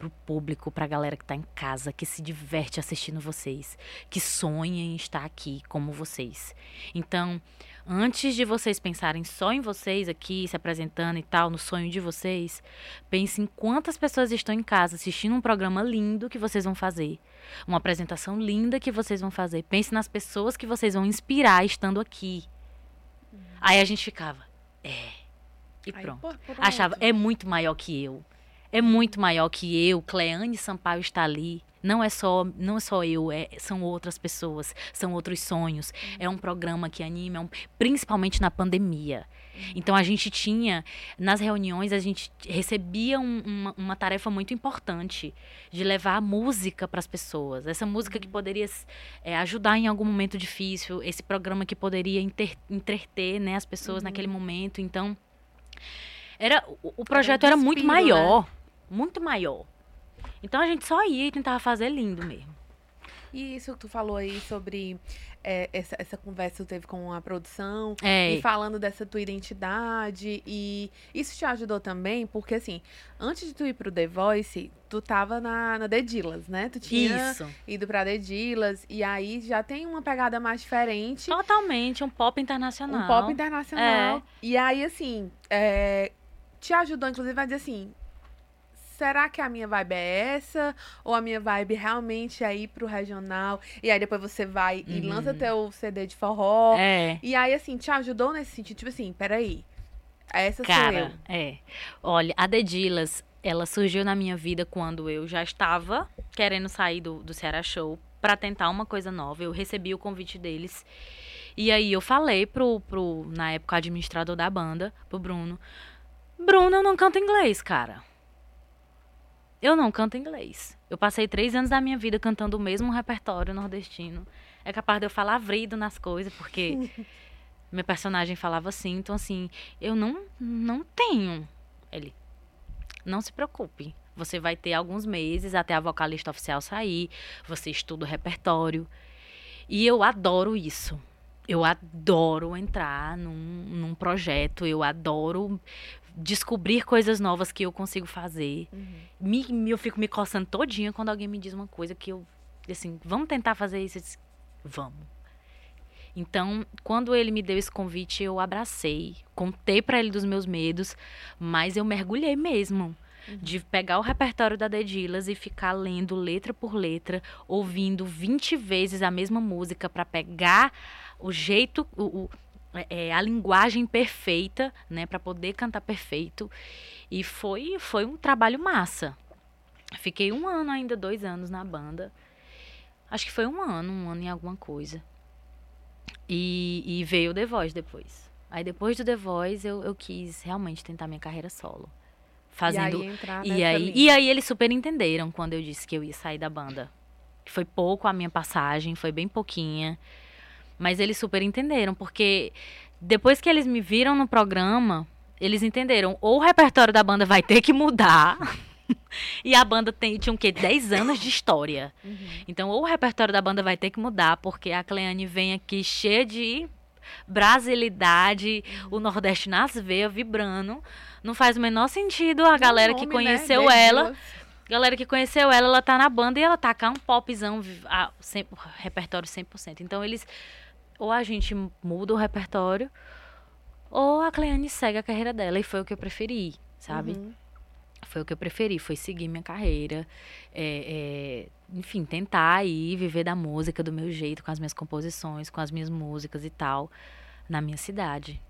Speaker 3: pro público, pra galera que tá em casa, que se diverte assistindo vocês, que sonha em estar aqui como vocês. Então, antes de vocês pensarem só em vocês aqui, se apresentando e tal, no sonho de vocês, pense em quantas pessoas estão em casa assistindo um programa lindo que vocês vão fazer, uma apresentação linda que vocês vão fazer. Pense nas pessoas que vocês vão inspirar estando aqui. Uhum. Aí a gente ficava, é. E pronto. Aí, Achava, é muito maior que eu É muito maior que eu, Cleane Sampaio está ali. Não é só, não é só eu, é, são outras pessoas, são outros sonhos. Uhum. É um programa que anima, é um, principalmente na pandemia. Uhum. Então a gente tinha, nas reuniões, a gente recebia um, uma, uma, tarefa muito importante de levar a música para as pessoas. Essa música que poderia é, ajudar em algum momento difícil, esse programa que poderia inter, entreter né, as pessoas uhum. naquele momento. Então, era, o, o projeto era, um era muito maior. Né? Muito maior. Então a gente só ia e tentava fazer lindo mesmo.
Speaker 2: E isso que tu falou aí sobre é, essa, essa conversa que tu teve com a produção
Speaker 3: é.
Speaker 2: e falando dessa tua identidade e isso te ajudou também, porque assim, antes de tu ir pro The Voice, tu tava na, na Dedilas, né? Tu tinha isso. ido pra Dedilas e aí já tem uma pegada mais diferente.
Speaker 3: Totalmente, um pop internacional.
Speaker 2: Um pop internacional. É. E aí, assim, é, te ajudou, inclusive, a dizer assim, será que a minha vibe é essa? Ou a minha vibe realmente é ir pro regional? E aí depois você vai uhum. e lança teu CD de forró.
Speaker 3: É.
Speaker 2: E aí, assim, te ajudou nesse sentido? Tipo assim, peraí. Essa Cara, sou eu.
Speaker 3: É. Olha, a Dedilas, ela surgiu na minha vida quando eu já estava querendo sair do, do Ceará Show para tentar uma coisa nova. Eu recebi o convite deles. E aí eu falei pro, pro, na época, administrador da banda, pro Bruno. Bruno, eu não canto inglês, cara. Eu não canto inglês. Eu passei três anos da minha vida cantando o mesmo repertório nordestino. É capaz de eu falar vrido nas coisas, porque meu personagem falava assim. Então, assim, eu não, não tenho. Ele, não se preocupe. Você vai ter alguns meses até a vocalista oficial sair. Você estuda o repertório. E eu adoro isso. Eu adoro entrar num, num projeto. Eu adoro descobrir coisas novas que eu consigo fazer. Uhum. Me, me, eu fico me coçando todinha quando alguém me diz uma coisa que eu, assim, vamos tentar fazer isso. Eu disse, vamos. Então, quando ele me deu esse convite, eu abracei, contei para ele dos meus medos, mas eu mergulhei mesmo. Uhum. De pegar o repertório da Dedilas e ficar lendo letra por letra, ouvindo 20 vezes a mesma música para pegar o jeito, o, o é, é, a linguagem perfeita, né, para poder cantar perfeito. E foi, foi um trabalho massa. Fiquei um ano ainda, dois anos na banda. Acho que foi um ano, um ano em alguma coisa. E, e veio o The Voice depois. Aí depois do The Voice eu, eu quis realmente tentar minha carreira solo. Fazendo.
Speaker 2: E aí, entrar
Speaker 3: e aí, e aí eles super entenderam quando eu disse que eu ia sair da banda. Foi pouco a minha passagem, foi bem pouquinha. Mas eles super entenderam, porque depois que eles me viram no programa, eles entenderam, ou o repertório da banda vai ter que mudar. e a banda tem, tinha o quê? 10 anos de história. Uhum. Então, ou o repertório da banda vai ter que mudar, porque a Cleane vem aqui cheia de brasilidade, uhum. o Nordeste nas veias, vibrando. Não faz o menor sentido a galera nome, que né? conheceu né? ela. Galera que conheceu ela, ela tá na banda e ela tá cá um popzão, a, 100, repertório 100%. Então, eles ou a gente muda o repertório, ou a Cleane segue a carreira dela. E foi o que eu preferi, sabe? Uhum. Foi o que eu preferi, foi seguir minha carreira. É, é, enfim, tentar aí viver da música do meu jeito, com as minhas composições, com as minhas músicas e tal, na minha cidade.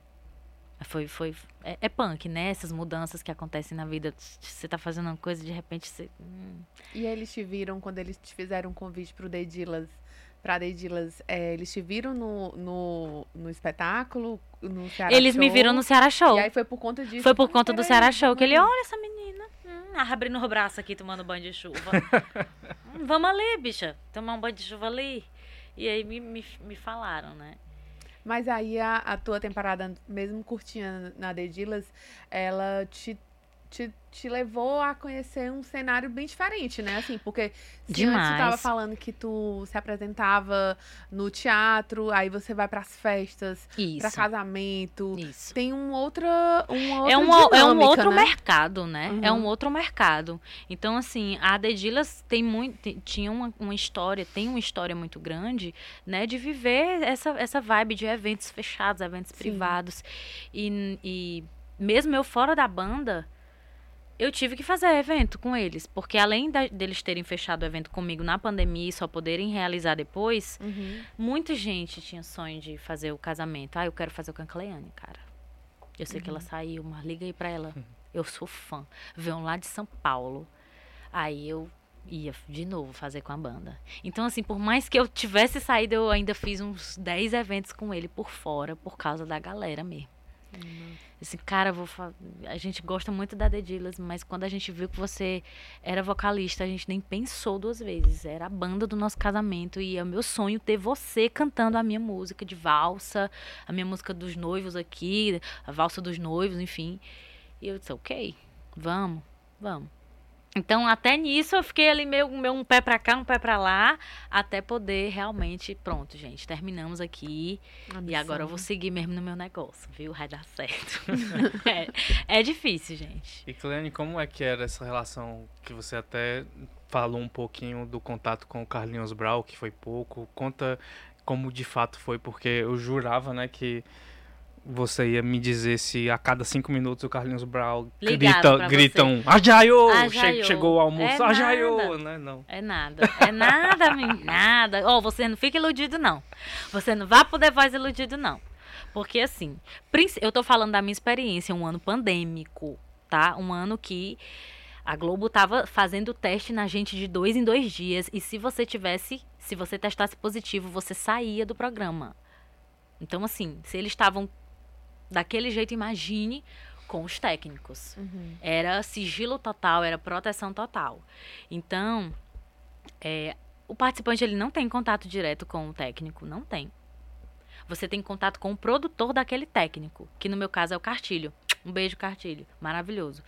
Speaker 3: Foi, foi, é, é, punk, né? Essas mudanças que acontecem na vida. Você tá fazendo uma coisa de repente você. Hum.
Speaker 2: E eles te viram quando eles te fizeram um convite pro Para Dedilas, é, eles te viram no, no, no espetáculo, no Ceará
Speaker 3: Eles
Speaker 2: Show,
Speaker 3: me viram no Ceará Show.
Speaker 2: E aí foi por conta disso.
Speaker 3: Foi por conta do Ceará Show que ele, olha essa menina, hum, abrindo o braço aqui, tomando banho de chuva. hum, vamos ali, bicha, tomar um banho de chuva ali. E aí me, me, me falaram, né?
Speaker 2: Mas aí a, a tua temporada, mesmo curtinha na Dedilas, ela te te, te levou a conhecer um cenário bem diferente, né? Assim, porque se Demais. antes tu tava falando que tu se apresentava no teatro, aí você vai para as festas, para casamento.
Speaker 3: Isso.
Speaker 2: Tem um outra, uma outra
Speaker 3: é um,
Speaker 2: dinâmica,
Speaker 3: é um outro
Speaker 2: né?
Speaker 3: mercado, né? Uhum. É um outro mercado. Então, assim, a Dedilas tem muito, tinha uma, uma história, tem uma história muito grande, né? De viver essa, essa vibe de eventos fechados, eventos Sim. privados. E, e mesmo eu fora da banda, eu tive que fazer evento com eles, porque além da, deles terem fechado o evento comigo na pandemia e só poderem realizar depois, uhum. muita gente tinha sonho de fazer o casamento. Ah, eu quero fazer com a Cleane, cara. Eu sei uhum. que ela uhum. saiu, mas liga aí pra ela. Eu sou fã. Veio lá de São Paulo. Aí eu ia de novo fazer com a banda. Então, assim, por mais que eu tivesse saído, eu ainda fiz uns 10 eventos com ele por fora, por causa da galera mesmo. Assim, cara, vou a gente gosta muito da The Dillas, mas quando a gente viu que você era vocalista, a gente nem pensou duas vezes. Era a banda do nosso casamento e é o meu sonho ter você cantando a minha música de valsa, a minha música dos noivos aqui, a valsa dos noivos, enfim. E eu disse, ok, vamos, vamos. Então, até nisso, eu fiquei ali meio, meio um pé para cá, um pé para lá, até poder realmente, pronto, gente, terminamos aqui. E agora eu vou seguir mesmo no meu negócio, viu? Vai dar certo. é, é difícil, gente.
Speaker 1: E, Cleane, como é que era essa relação que você até falou um pouquinho do contato com o Carlinhos Brau, que foi pouco? Conta como de fato foi, porque eu jurava, né, que você ia me dizer se a cada cinco minutos o Carlinhos Brown grita, gritam Ajaio! Che chegou o almoço, é Ajaio! Né? Não.
Speaker 3: É nada, é nada, nada. Ó, oh, você não fica iludido, não. Você não vai poder voz iludido, não. Porque assim, eu tô falando da minha experiência, um ano pandêmico, tá? Um ano que a Globo tava fazendo teste na gente de dois em dois dias. E se você tivesse, se você testasse positivo, você saía do programa. Então, assim, se eles estavam daquele jeito, imagine com os técnicos. Uhum. Era sigilo total, era proteção total. Então, é, o participante ele não tem contato direto com o técnico, não tem. Você tem contato com o produtor daquele técnico, que no meu caso é o Cartilho. Um beijo, Cartilho. Maravilhoso.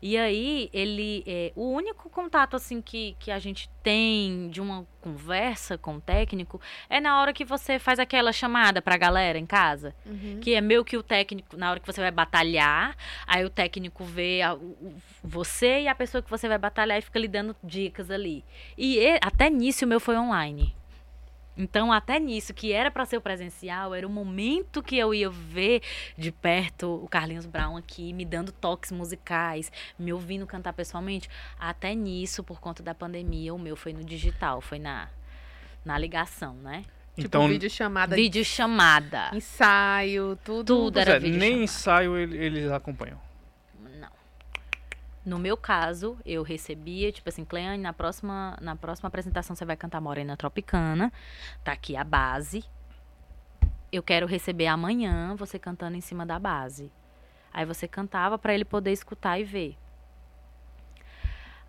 Speaker 3: E aí, ele. É, o único contato, assim, que, que a gente tem de uma conversa com o técnico é na hora que você faz aquela chamada pra galera em casa. Uhum. Que é meio que o técnico, na hora que você vai batalhar, aí o técnico vê a, o, você e a pessoa que você vai batalhar e fica lhe dando dicas ali. E até nisso o meu foi online. Então, até nisso, que era para ser o presencial, era o momento que eu ia ver de perto o Carlinhos Brown aqui, me dando toques musicais, me ouvindo cantar pessoalmente. Até nisso, por conta da pandemia, o meu foi no digital, foi na, na ligação, né?
Speaker 2: Tipo, então, vídeo chamada.
Speaker 3: Vídeo chamada.
Speaker 2: Ensaio, tudo.
Speaker 3: Tudo era é, vídeo
Speaker 1: Nem ensaio eles acompanham.
Speaker 3: No meu caso, eu recebia, tipo assim, Cleane, na próxima, na próxima apresentação você vai cantar Morena Tropicana. Tá aqui a base. Eu quero receber amanhã você cantando em cima da base. Aí você cantava para ele poder escutar e ver.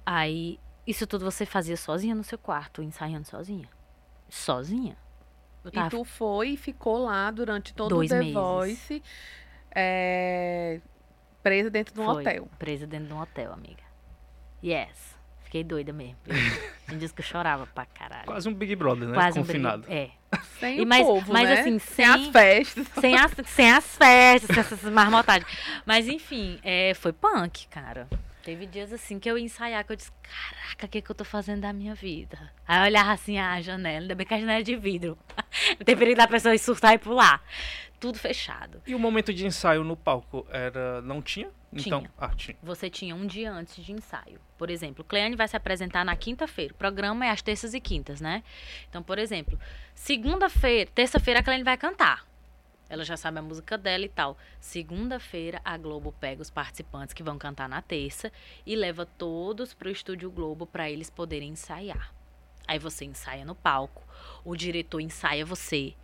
Speaker 3: Aí, isso tudo você fazia sozinha no seu quarto, ensaiando sozinha. Sozinha.
Speaker 2: Tava... E tu foi e ficou lá durante todo Dois o The meses. Voice. É, Presa dentro de um Foi, hotel.
Speaker 3: Presa dentro de um hotel, amiga. Yes. Fiquei doida mesmo. Tem dias que eu chorava pra caralho.
Speaker 1: Quase um Big Brother, né? Quase Confinado.
Speaker 3: Um Big...
Speaker 2: É. Sem e, mas, o povo, mas,
Speaker 3: né?
Speaker 2: assim, sem, sem as festas.
Speaker 3: Sem as, sem as festas, sem essas marmotagens. Mas, enfim, é, foi punk, cara. Teve dias assim que eu ia ensaiar, que eu disse, caraca, o que, que eu tô fazendo da minha vida? Aí eu olhava assim, a janela, ainda bem que a janela é de vidro. Tenho perigo da pessoa surtar e pular tudo fechado.
Speaker 1: E o momento de ensaio no palco era não tinha?
Speaker 3: Então, tinha.
Speaker 1: Ah, tinha.
Speaker 3: Você tinha um dia antes de ensaio. Por exemplo, Cleane vai se apresentar na quinta-feira. O programa é às terças e quintas, né? Então, por exemplo, segunda-feira, terça-feira a Cleane vai cantar. Ela já sabe a música dela e tal. Segunda-feira, a Globo pega os participantes que vão cantar na terça e leva todos para o Estúdio Globo para eles poderem ensaiar. Aí você ensaia no palco, o diretor ensaia você,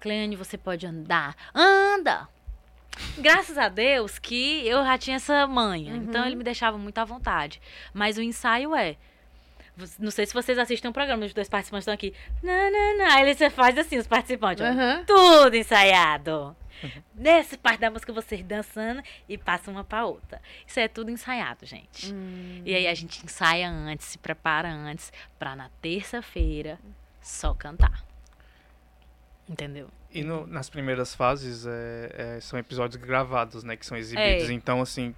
Speaker 3: Cleane, você pode andar. Anda! Graças a Deus que eu já tinha essa manha. Uhum. Então ele me deixava muito à vontade. Mas o ensaio é. Não sei se vocês assistem o um programa, os dois participantes estão aqui. Não, não, não. Aí você faz assim, os participantes. Uhum. Tudo ensaiado. Uhum. Nesse parte da música, vocês dançando e passa uma pra outra. Isso é tudo ensaiado, gente. Hum. E aí a gente ensaia antes, se prepara antes, pra na terça-feira só cantar. Entendeu?
Speaker 1: E no, nas primeiras fases é, é, são episódios gravados, né? Que são exibidos. É. Então, assim,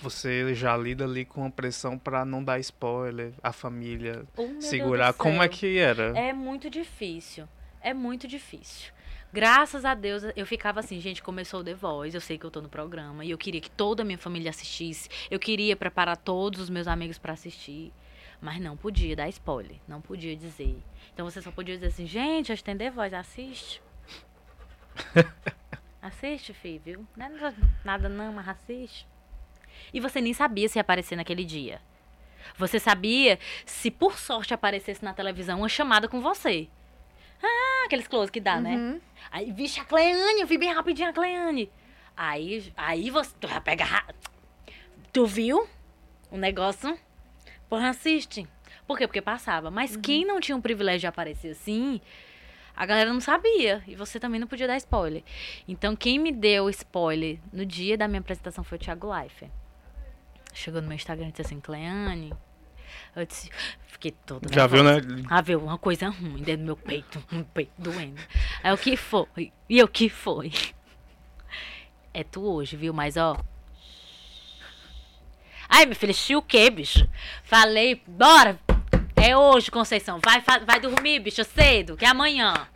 Speaker 1: você já lida ali com a pressão para não dar spoiler, a família oh, segurar. Como é que era?
Speaker 3: É muito difícil. É muito difícil. Graças a Deus, eu ficava assim, gente, começou o The Voice, eu sei que eu tô no programa e eu queria que toda a minha família assistisse. Eu queria preparar todos os meus amigos para assistir, mas não podia dar spoiler, não podia dizer. Então você só podia dizer assim, gente, hoje tem The Voice, assiste. assiste, filho, viu? Não é nada não, mas assiste. E você nem sabia se ia aparecer naquele dia. Você sabia se por sorte aparecesse na televisão uma chamada com você. Ah, aqueles close que dá, né? uhum. né? Aí, vixe, a Cleane, eu vi bem rapidinho a Cleane. Aí, aí você tu já pega. Tu viu o negócio? Porra, assiste. Por quê? Porque passava. Mas uhum. quem não tinha o privilégio de aparecer assim, a galera não sabia. E você também não podia dar spoiler. Então, quem me deu spoiler no dia da minha apresentação foi o Thiago Leifert. Chegou no meu Instagram e disse assim, Cleane. Eu disse, fiquei toda.
Speaker 1: Já viu, né?
Speaker 3: Ah, viu, uma coisa ruim dentro do meu peito, um peito doendo. Aí o que foi? E o que foi? É tu hoje, viu? Mas ó. Ai, meu filho, o quê, bicho? Falei, bora! É hoje, Conceição. Vai, vai dormir, bicho, cedo, que é amanhã.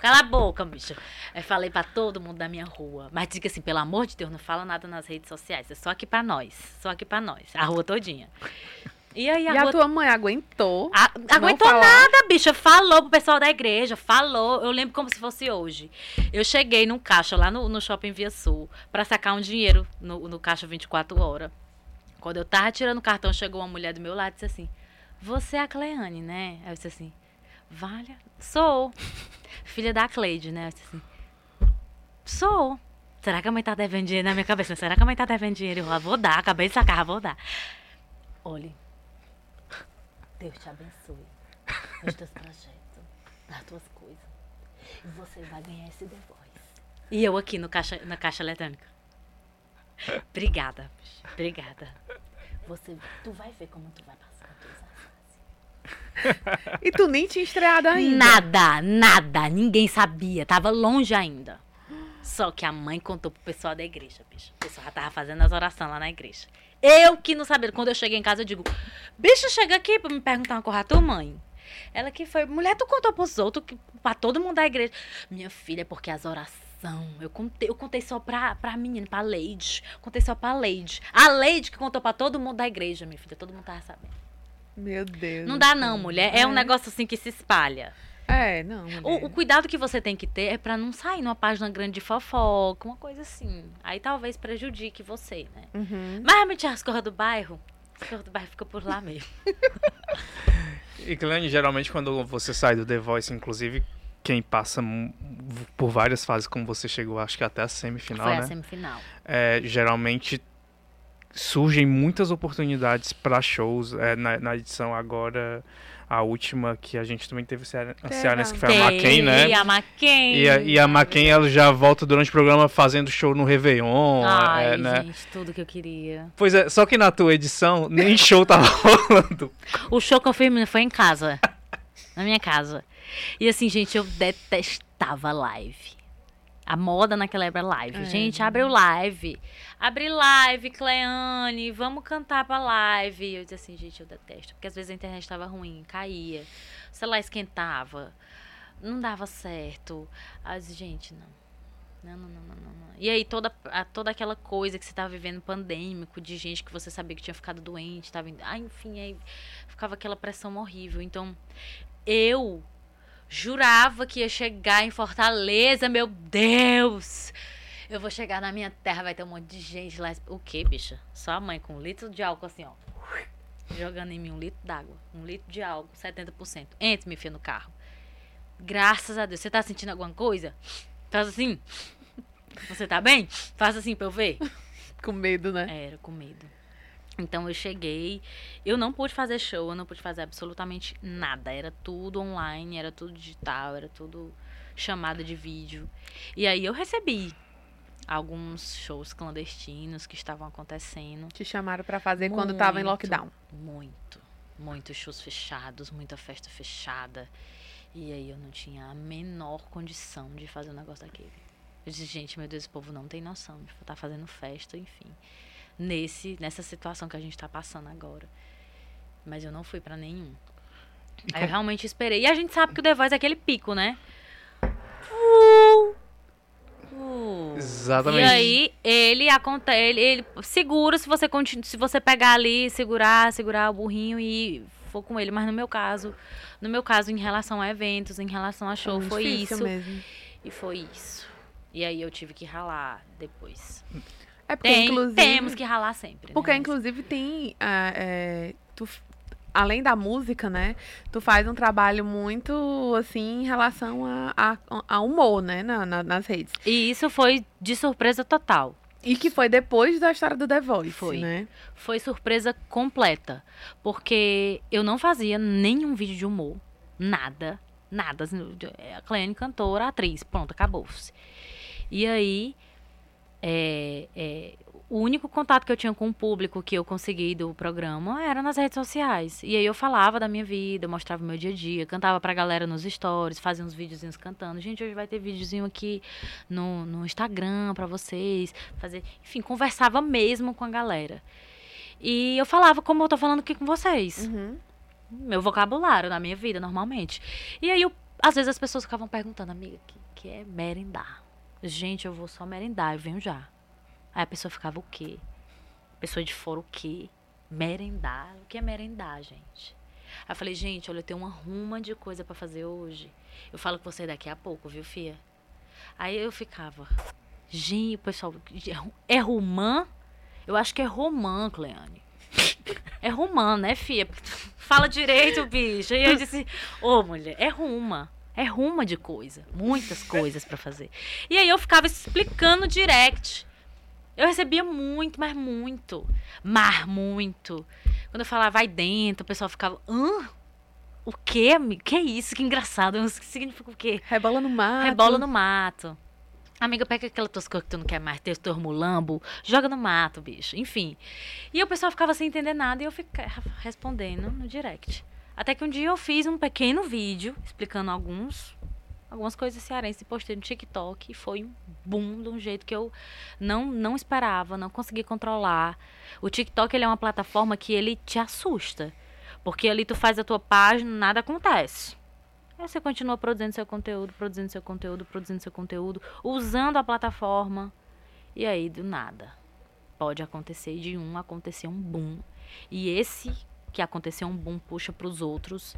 Speaker 3: Cala a boca, bicho. Eu falei pra todo mundo da minha rua. Mas diga assim, pelo amor de Deus, não fala nada nas redes sociais. É só aqui pra nós. Só aqui pra nós. A rua todinha.
Speaker 2: E aí a, e a tua mãe aguentou?
Speaker 3: A, aguentou falar. nada, bicha. Falou pro pessoal da igreja, falou. Eu lembro como se fosse hoje. Eu cheguei num caixa lá no, no shopping Via Sul pra sacar um dinheiro no, no caixa 24 horas. Quando eu tava tirando o cartão, chegou uma mulher do meu lado e disse assim: Você é a Cleane, né? Aí eu disse assim: Valha, sou. Filha da Cleide, né? Assim: Sou. Será que a mãe tá devendo dinheiro na minha cabeça? Será que a mãe tá devendo dinheiro? Eu vou dar, acabei de sacar, vou dar. Olhe, Deus te abençoe nos teus projetos, nas tuas coisas. E você vai ganhar esse The Voice. E eu aqui no caixa, na caixa eletrônica. Obrigada, obrigada. Você, tu vai ver como tu vai passar
Speaker 2: E tu nem tinha estreado ainda?
Speaker 3: Nada, nada. Ninguém sabia. Tava longe ainda. Só que a mãe contou pro pessoal da igreja, bicho. O pessoal já tava fazendo as orações lá na igreja. Eu que não sabia. Quando eu cheguei em casa, eu digo, bicho, chega aqui pra me perguntar uma coisa tua mãe. Ela que foi, mulher, tu contou pros outros, pra todo mundo da igreja. Minha filha, porque as orações. Eu contei, eu contei só pra, pra menina, pra Leide. Contei só pra Leide. A Leide que contou pra todo mundo da igreja, minha filha. Todo mundo tava sabendo.
Speaker 2: Meu Deus.
Speaker 3: Não dá, não, mulher. É, é um negócio assim que se espalha.
Speaker 2: É, não.
Speaker 3: O, o, cuidado que você tem que ter é para não sair numa página grande de fofoca, uma coisa assim. Aí talvez prejudique você, né? Uhum. Mas realmente as coisas do bairro, as coisas do bairro fica por lá mesmo.
Speaker 1: e Cleane, geralmente quando você sai do The Voice, inclusive, quem passa por várias fases, como você chegou, acho que até a semifinal,
Speaker 3: Foi
Speaker 1: né?
Speaker 3: a semifinal.
Speaker 1: É, geralmente surgem muitas oportunidades para shows. É, na, na edição agora a última que a gente também teve a cearense, que foi a Maquin, né?
Speaker 3: E a Maquin.
Speaker 1: E a, e a ela já volta durante o programa fazendo show no Réveillon.
Speaker 3: Ai,
Speaker 1: é, né?
Speaker 3: gente, tudo que eu queria.
Speaker 1: Pois é, só que na tua edição, nem show tava rolando.
Speaker 3: O show que eu fiz foi em casa. na minha casa. E assim, gente, eu detestava live. A moda naquela época era live. É. Gente, abre o live. Abre live, Cleane, vamos cantar pra live. Eu disse assim, gente, eu detesto. Porque às vezes a internet estava ruim, caía. O celular esquentava. Não dava certo. As gente, não. Não, não, não, não, não. E aí toda, a, toda aquela coisa que você estava vivendo pandêmico, de gente que você sabia que tinha ficado doente, tava, ah, enfim, aí ficava aquela pressão horrível. Então, eu Jurava que ia chegar em Fortaleza, meu Deus! Eu vou chegar na minha terra, vai ter um monte de gente lá. O que, bicha? Só a mãe com um litro de álcool assim, ó. Jogando em mim um litro d'água. Um litro de álcool, 70%. Entre, me fia no carro. Graças a Deus. Você tá sentindo alguma coisa? Faz assim. Você tá bem? Faz assim pra eu ver.
Speaker 2: com medo, né?
Speaker 3: Era, com medo. Então eu cheguei, eu não pude fazer show, eu não pude fazer absolutamente nada. Era tudo online, era tudo digital, era tudo chamada de vídeo. E aí eu recebi alguns shows clandestinos que estavam acontecendo.
Speaker 2: Te chamaram para fazer muito, quando tava em lockdown?
Speaker 3: Muito, muitos shows fechados, muita festa fechada. E aí eu não tinha a menor condição de fazer um negócio daquele. Eu disse, gente, meu Deus, esse povo não tem noção de estar tá fazendo festa, enfim nesse nessa situação que a gente está passando agora. Mas eu não fui para nenhum. Aí eu realmente esperei. E a gente sabe que o The Voice é aquele pico, né?
Speaker 1: Exatamente.
Speaker 3: E aí ele acontece, ele, ele segura se você continua, se você pegar ali, segurar, segurar o burrinho e for com ele, mas no meu caso, no meu caso em relação a eventos, em relação a show, é foi isso.
Speaker 2: Mesmo.
Speaker 3: E foi isso. E aí eu tive que ralar depois.
Speaker 2: É porque, tem, inclusive,
Speaker 3: temos que ralar sempre.
Speaker 2: Porque, né? inclusive, tem. Uh, é, tu, além da música, né? Tu faz um trabalho muito, assim, em relação a, a, a humor, né? Na, na, nas redes.
Speaker 3: E isso foi de surpresa total.
Speaker 2: E que foi depois da história do The Voice,
Speaker 3: foi.
Speaker 2: né?
Speaker 3: Foi surpresa completa. Porque eu não fazia nenhum vídeo de humor. Nada. Nada. Assim, a Cleane cantora, atriz. Pronto, acabou-se. E aí, é, é, o único contato que eu tinha com o público que eu consegui do programa era nas redes sociais. E aí eu falava da minha vida, mostrava o meu dia a dia, cantava pra galera nos stories, fazia uns videozinhos cantando. Gente, hoje vai ter videozinho aqui no, no Instagram pra vocês. Fazer. Enfim, conversava mesmo com a galera. E eu falava como eu tô falando aqui com vocês. Uhum. Meu vocabulário na minha vida, normalmente. E aí, eu, às vezes as pessoas ficavam perguntando, amiga, o que, que é merendar? Gente, eu vou só merendar, eu venho já. Aí a pessoa ficava o quê? Pessoa de fora o quê? Merendar. O que é merendar, gente? Aí eu falei, gente, olha, eu tenho uma ruma de coisa para fazer hoje. Eu falo com você daqui a pouco, viu, Fia? Aí eu ficava, gente, pessoal, é romã? Eu acho que é romã, Cleane. É romã, né, Fia? Fala direito, bicho. E eu disse, ô, oh, mulher, é ruma. É ruma de coisa. Muitas coisas para fazer. E aí eu ficava explicando direct. Eu recebia muito, mas muito. Mar, muito. Quando eu falava, vai dentro, o pessoal ficava, hã? O quê, amigo? Que é isso? Que engraçado. Isso significa o quê?
Speaker 2: Rebola no mato.
Speaker 3: Rebola no mato. Amiga, pega aquela tosca que tu não quer mais ter, teu mulambo, joga no mato, bicho. Enfim. E o pessoal ficava sem entender nada e eu ficava respondendo no direct. Até que um dia eu fiz um pequeno vídeo explicando alguns algumas coisas cearenses e postei no TikTok e foi um boom de um jeito que eu não não esperava, não consegui controlar. O TikTok ele é uma plataforma que ele te assusta, porque ali tu faz a tua página, nada acontece. Aí você continua produzindo seu conteúdo, produzindo seu conteúdo, produzindo seu conteúdo, usando a plataforma. E aí, do nada, pode acontecer de um acontecer um boom. E esse que aconteceu um boom puxa para os outros.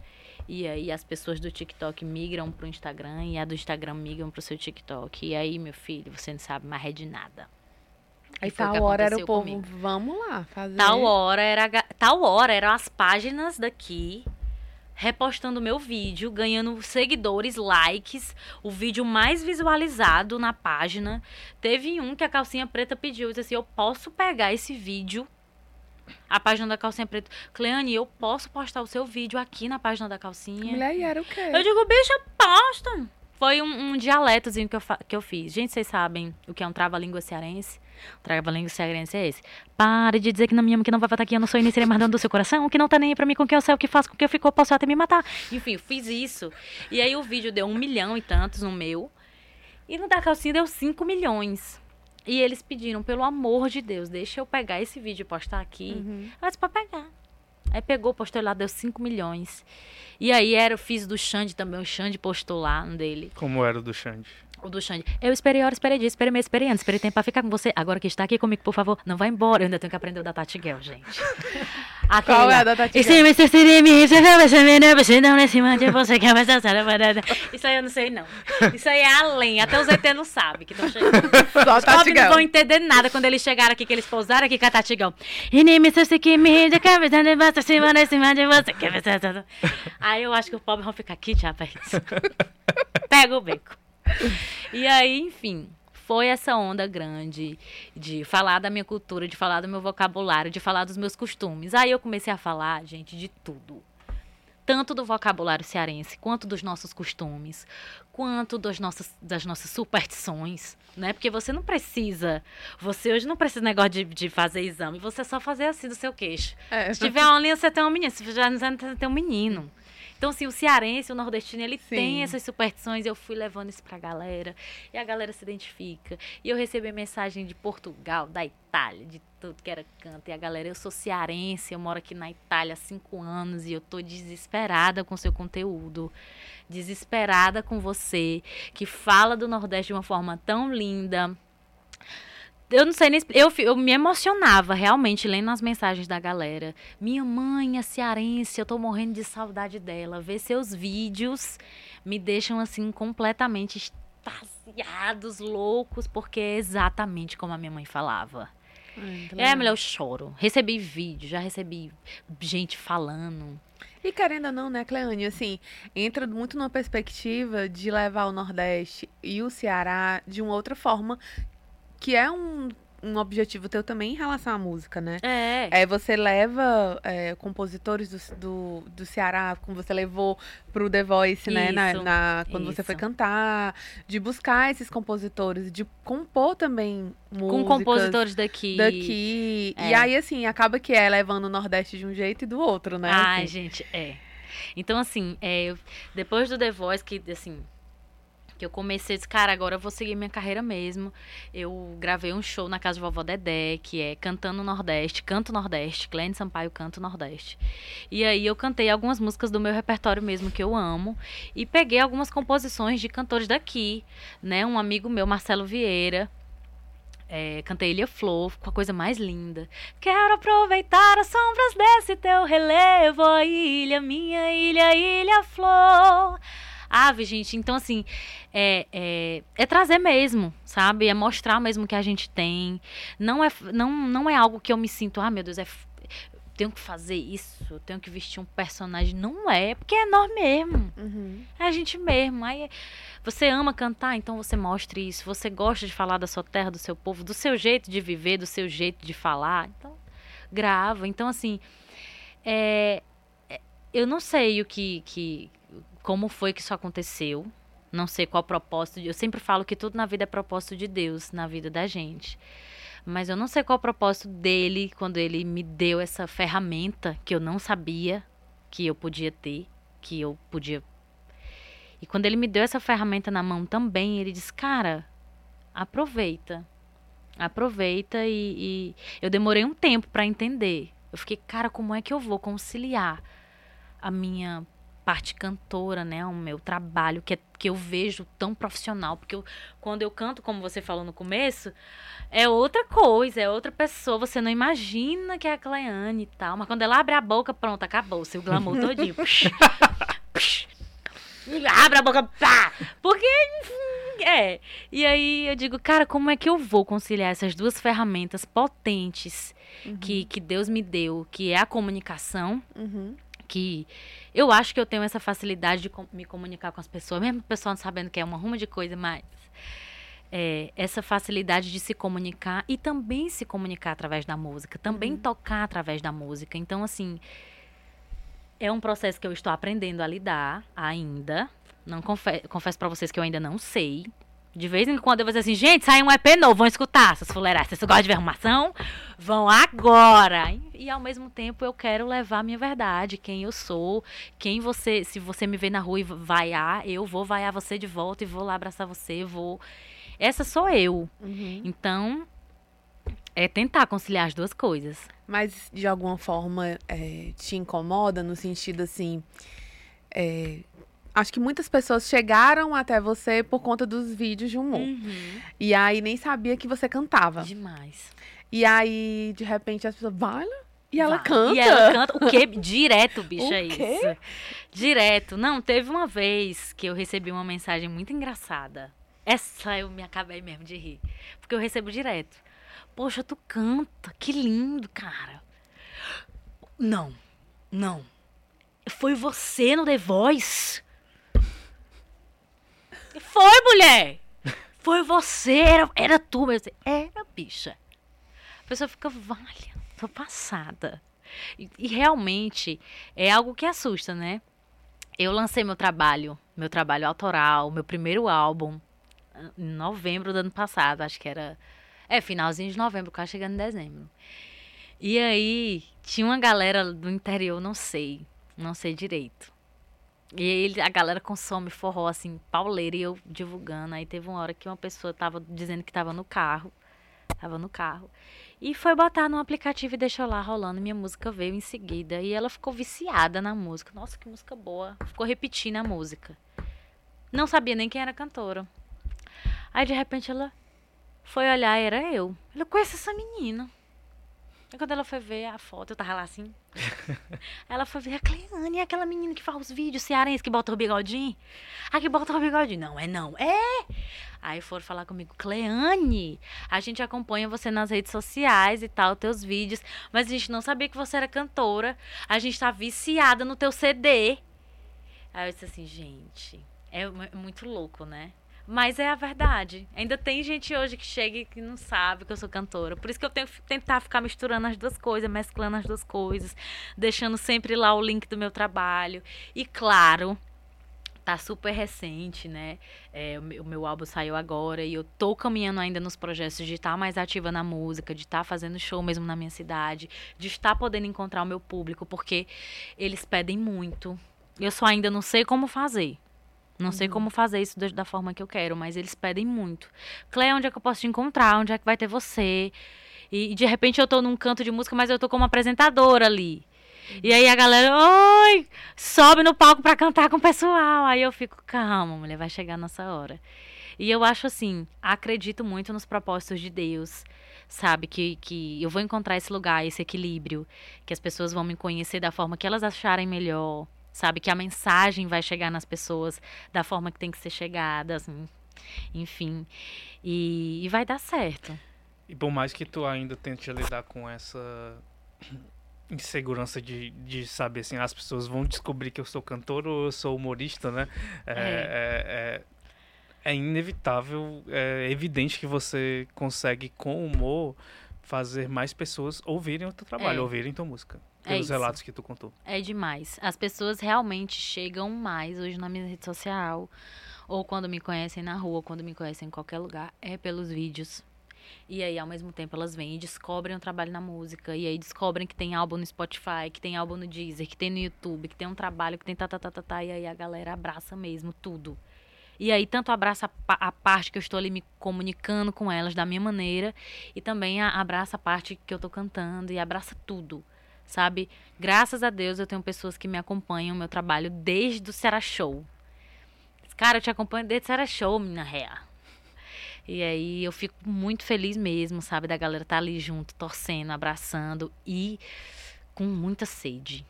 Speaker 3: E aí as pessoas do TikTok migram para o Instagram e a do Instagram migram para o seu TikTok. E aí, meu filho, você não sabe mais é de nada.
Speaker 2: Aí tal hora era o povo, comigo. vamos lá fazer.
Speaker 3: Tal hora era tal hora eram as páginas daqui repostando meu vídeo, ganhando seguidores, likes, o vídeo mais visualizado na página. Teve um que a calcinha preta pediu, disse assim: "Eu posso pegar esse vídeo a página da calcinha preta. Cleane, eu posso postar o seu vídeo aqui na página da calcinha?
Speaker 2: Mulher, e era o quê?
Speaker 3: Eu digo, bicha, posta. Foi um, um dialetozinho que eu, que eu fiz. Gente, vocês sabem o que é um trava-língua cearense? O trava-língua cearense é esse. Pare de dizer que não me ama, que não vai estar aqui, eu não sou iniciaria mais dando do seu coração, que não tá nem aí pra mim com que eu sei o que faço, com que eu fico, eu posso até me matar. Enfim, eu fiz isso. E aí o vídeo deu um milhão e tantos no meu. E no da calcinha deu cinco milhões. E eles pediram, pelo amor de Deus, deixa eu pegar esse vídeo e postar aqui. Uhum. Eu disse, pra pegar. Aí pegou, postou lá, deu 5 milhões. E aí era, eu fiz do Xande também, o Xande postou lá no dele.
Speaker 1: Como era o do Xande?
Speaker 3: O do Xande. Eu esperei hora, esperei dia, esperei mês, esperei ano, esperei tempo pra ficar com você. Agora que está aqui comigo, por favor, não vai embora. Eu ainda tenho que aprender o da Tati Gell, gente.
Speaker 2: Aquele Qual é a da Tati Gell?
Speaker 3: Isso aí eu não sei, não. Isso aí é além. Até os ET não sabem que estão chegando. Só os Tati não vão entender nada quando eles chegaram aqui, que eles pousaram aqui com a Tati Gell. Aí eu acho que o pobre vão ficar aqui, já, Pega o beco. E aí, enfim, foi essa onda grande de falar da minha cultura, de falar do meu vocabulário, de falar dos meus costumes. Aí eu comecei a falar, gente, de tudo. Tanto do vocabulário cearense, quanto dos nossos costumes, quanto das nossas, das nossas superstições, né? Porque você não precisa, você hoje não precisa negócio de, de fazer exame, você só fazer assim do seu queixo. É. Se tiver uma linha, você tem uma menina, se já não você tem um menino. Então, assim, o cearense, o nordestino, ele Sim. tem essas superstições. Eu fui levando isso pra galera. E a galera se identifica. E eu recebi mensagem de Portugal, da Itália, de tudo que era canto. E a galera, eu sou cearense, eu moro aqui na Itália há cinco anos e eu tô desesperada com seu conteúdo. Desesperada com você, que fala do Nordeste de uma forma tão linda eu não sei nem. Eu, eu me emocionava realmente lendo as mensagens da galera. Minha mãe é cearense, eu tô morrendo de saudade dela. Ver seus vídeos me deixam assim completamente extasiados, loucos, porque é exatamente como a minha mãe falava. é, mulher, eu choro. Recebi vídeo, já recebi gente falando.
Speaker 2: E querendo ou não, né, Cleane, assim, entra muito numa perspectiva de levar o Nordeste e o Ceará de uma outra forma, que é um um objetivo teu também em relação à música, né?
Speaker 3: É.
Speaker 2: É, você leva é, compositores do, do, do Ceará, como você levou pro The Voice, isso, né? Na, na quando isso. você foi cantar, de buscar esses compositores, de compor também músicas.
Speaker 3: Com compositores daqui.
Speaker 2: Daqui. É. E aí, assim, acaba que é levando o Nordeste de um jeito e do outro, né?
Speaker 3: Ai,
Speaker 2: assim.
Speaker 3: gente, é. Então, assim, é, depois do The Voice, que, assim, que eu comecei, disse, cara, agora eu vou seguir minha carreira mesmo. Eu gravei um show na casa de vovó Dedé, que é Cantando Nordeste, Canto Nordeste, Glenn Sampaio Canto Nordeste. E aí eu cantei algumas músicas do meu repertório mesmo que eu amo e peguei algumas composições de cantores daqui, né? Um amigo meu, Marcelo Vieira, é, cantei Ilha Flor, com a coisa mais linda. Quero aproveitar as sombras desse teu relevo, ilha, minha ilha, Ilha Flor ave, gente. Então, assim, é, é, é, trazer mesmo, sabe? É mostrar mesmo que a gente tem. Não é, não, não é algo que eu me sinto, ah, meu Deus, é, tenho que fazer isso, tenho que vestir um personagem. Não é, porque é nós mesmo. Uhum. É a gente mesmo. Aí você ama cantar, então você mostre isso. Você gosta de falar da sua terra, do seu povo, do seu jeito de viver, do seu jeito de falar. Então, grava. Então, assim, é, é eu não sei o que, que como foi que isso aconteceu. Não sei qual propósito. Eu sempre falo que tudo na vida é propósito de Deus, na vida da gente. Mas eu não sei qual o propósito dele quando ele me deu essa ferramenta que eu não sabia que eu podia ter, que eu podia. E quando ele me deu essa ferramenta na mão também, ele disse: Cara, aproveita. Aproveita e, e... eu demorei um tempo para entender. Eu fiquei, cara, como é que eu vou conciliar a minha parte cantora, né? O meu trabalho, que, é, que eu vejo tão profissional. Porque eu, quando eu canto, como você falou no começo, é outra coisa, é outra pessoa. Você não imagina que é a Cleane e tal. Mas quando ela abre a boca, pronto, acabou. Seu glamour todinho. abre a boca, pá! Porque, enfim, é. E aí eu digo, cara, como é que eu vou conciliar essas duas ferramentas potentes uhum. que, que Deus me deu, que é a comunicação, uhum. que eu acho que eu tenho essa facilidade de com, me comunicar com as pessoas, mesmo o pessoal não sabendo que é uma ruma de coisa, mas é, essa facilidade de se comunicar e também se comunicar através da música, também uhum. tocar através da música. Então, assim, é um processo que eu estou aprendendo a lidar ainda. Não confe confesso para vocês que eu ainda não sei. De vez em quando eu vou dizer assim, gente, sai um EP novo, vão escutar, essas fuleiras. Vocês gostam de ver arrumação? Vão agora! E, e, ao mesmo tempo eu quero levar a minha verdade, quem eu sou, quem você, se você me ver na rua e vaiar, eu vou vaiar você de volta e vou lá abraçar você, vou. Essa sou eu. Uhum. Então, é tentar conciliar as duas coisas.
Speaker 2: Mas de alguma forma é, te incomoda no sentido assim. É, acho que muitas pessoas chegaram até você por conta dos vídeos de humor. Uhum. E aí nem sabia que você cantava.
Speaker 3: Demais.
Speaker 2: E aí, de repente, as pessoas, vale? E ela Vai. canta.
Speaker 3: E ela canta. O quê? Direto, bicho, é isso. Direto. Não, teve uma vez que eu recebi uma mensagem muito engraçada. Essa eu me acabei mesmo de rir. Porque eu recebo direto. Poxa, tu canta. Que lindo, cara. Não. Não. Foi você no The Voice? Foi, mulher! Foi você, era, era tu. Disse, era, bicha. A pessoa fica, vale, tô passada. E, e, realmente é algo que assusta, né? Eu lancei meu trabalho, meu trabalho autoral, meu primeiro álbum, em novembro do ano passado, acho que era. É, finalzinho de novembro, quase chegando em dezembro. E aí, tinha uma galera do interior, não sei, não sei direito. E ele, a galera consome forró, assim, pauleira, e eu divulgando. Aí teve uma hora que uma pessoa tava dizendo que tava no carro. Tava no carro. E foi botar no aplicativo e deixou lá rolando. Minha música veio em seguida. E ela ficou viciada na música. Nossa, que música boa. Ficou repetindo a música. Não sabia nem quem era a cantora. Aí de repente ela foi olhar, era eu. Eu conheço essa menina. E quando ela foi ver a foto, eu tava lá assim. ela foi ver a Cleane, aquela menina que faz os vídeos cearense que bota o bigodinho. A que bota o bigodinho. Não, é não. É! Aí foram falar comigo, Cleane, a gente acompanha você nas redes sociais e tal, teus vídeos, mas a gente não sabia que você era cantora. A gente tá viciada no teu CD. Aí eu disse assim, gente, é muito louco, né? Mas é a verdade. Ainda tem gente hoje que chega e que não sabe que eu sou cantora. Por isso que eu tenho que tentar ficar misturando as duas coisas, mesclando as duas coisas, deixando sempre lá o link do meu trabalho. E claro, tá super recente, né? É, o, meu, o, meu, álbum saiu agora e eu tô caminhando ainda nos projetos de estar tá mais ativa na música, de estar tá fazendo show mesmo na minha cidade, de estar podendo encontrar o meu público, porque eles pedem muito. Eu só ainda não sei como fazer. Não uhum. sei como fazer isso da forma que eu quero, mas eles pedem muito. Clé, onde é que eu posso te encontrar? Onde é que vai ter você? E, de repente eu tô num canto de música, mas eu tô como apresentadora ali. E aí a galera, oi, sobe no palco para cantar com o pessoal. Aí eu fico, calma, mulher, vai chegar a nossa hora. E eu acho assim, acredito muito nos propósitos de Deus, sabe? Que, que eu vou encontrar esse lugar, esse equilíbrio, que as pessoas vão me conhecer da forma que elas acharem melhor, sabe? Que a mensagem vai chegar nas pessoas da forma que tem que ser chegada, assim, enfim. E, e vai dar certo.
Speaker 1: E por mais que tu ainda tente lidar com essa insegurança de, de saber assim, as pessoas vão descobrir que eu sou cantor ou eu sou humorista, né? É, é. é, é, é inevitável, é evidente que você consegue, com humor, fazer mais pessoas ouvirem o teu trabalho, é. ouvirem tua música. É pelos é relatos que tu contou.
Speaker 3: É demais. As pessoas realmente chegam mais hoje na minha rede social, ou quando me conhecem na rua, ou quando me conhecem em qualquer lugar, é pelos vídeos. E aí, ao mesmo tempo, elas vêm e descobrem o trabalho na música. E aí descobrem que tem álbum no Spotify, que tem álbum no Deezer, que tem no YouTube, que tem um trabalho, que tem tá, tá, tá, tá, tá. E aí a galera abraça mesmo tudo. E aí, tanto abraça a, parte que eu estou ali me comunicando com elas da minha maneira, e também abraça a parte que eu estou cantando, e abraça tudo sabe? Graças a Deus eu tenho pessoas que me acompanham meu trabalho desde o Será Show. Cara, eu te acompanho desde o Será Show, minha réa. E aí eu fico muito feliz mesmo, sabe? Da galera estar tá ali junto, torcendo, abraçando e com muita sede.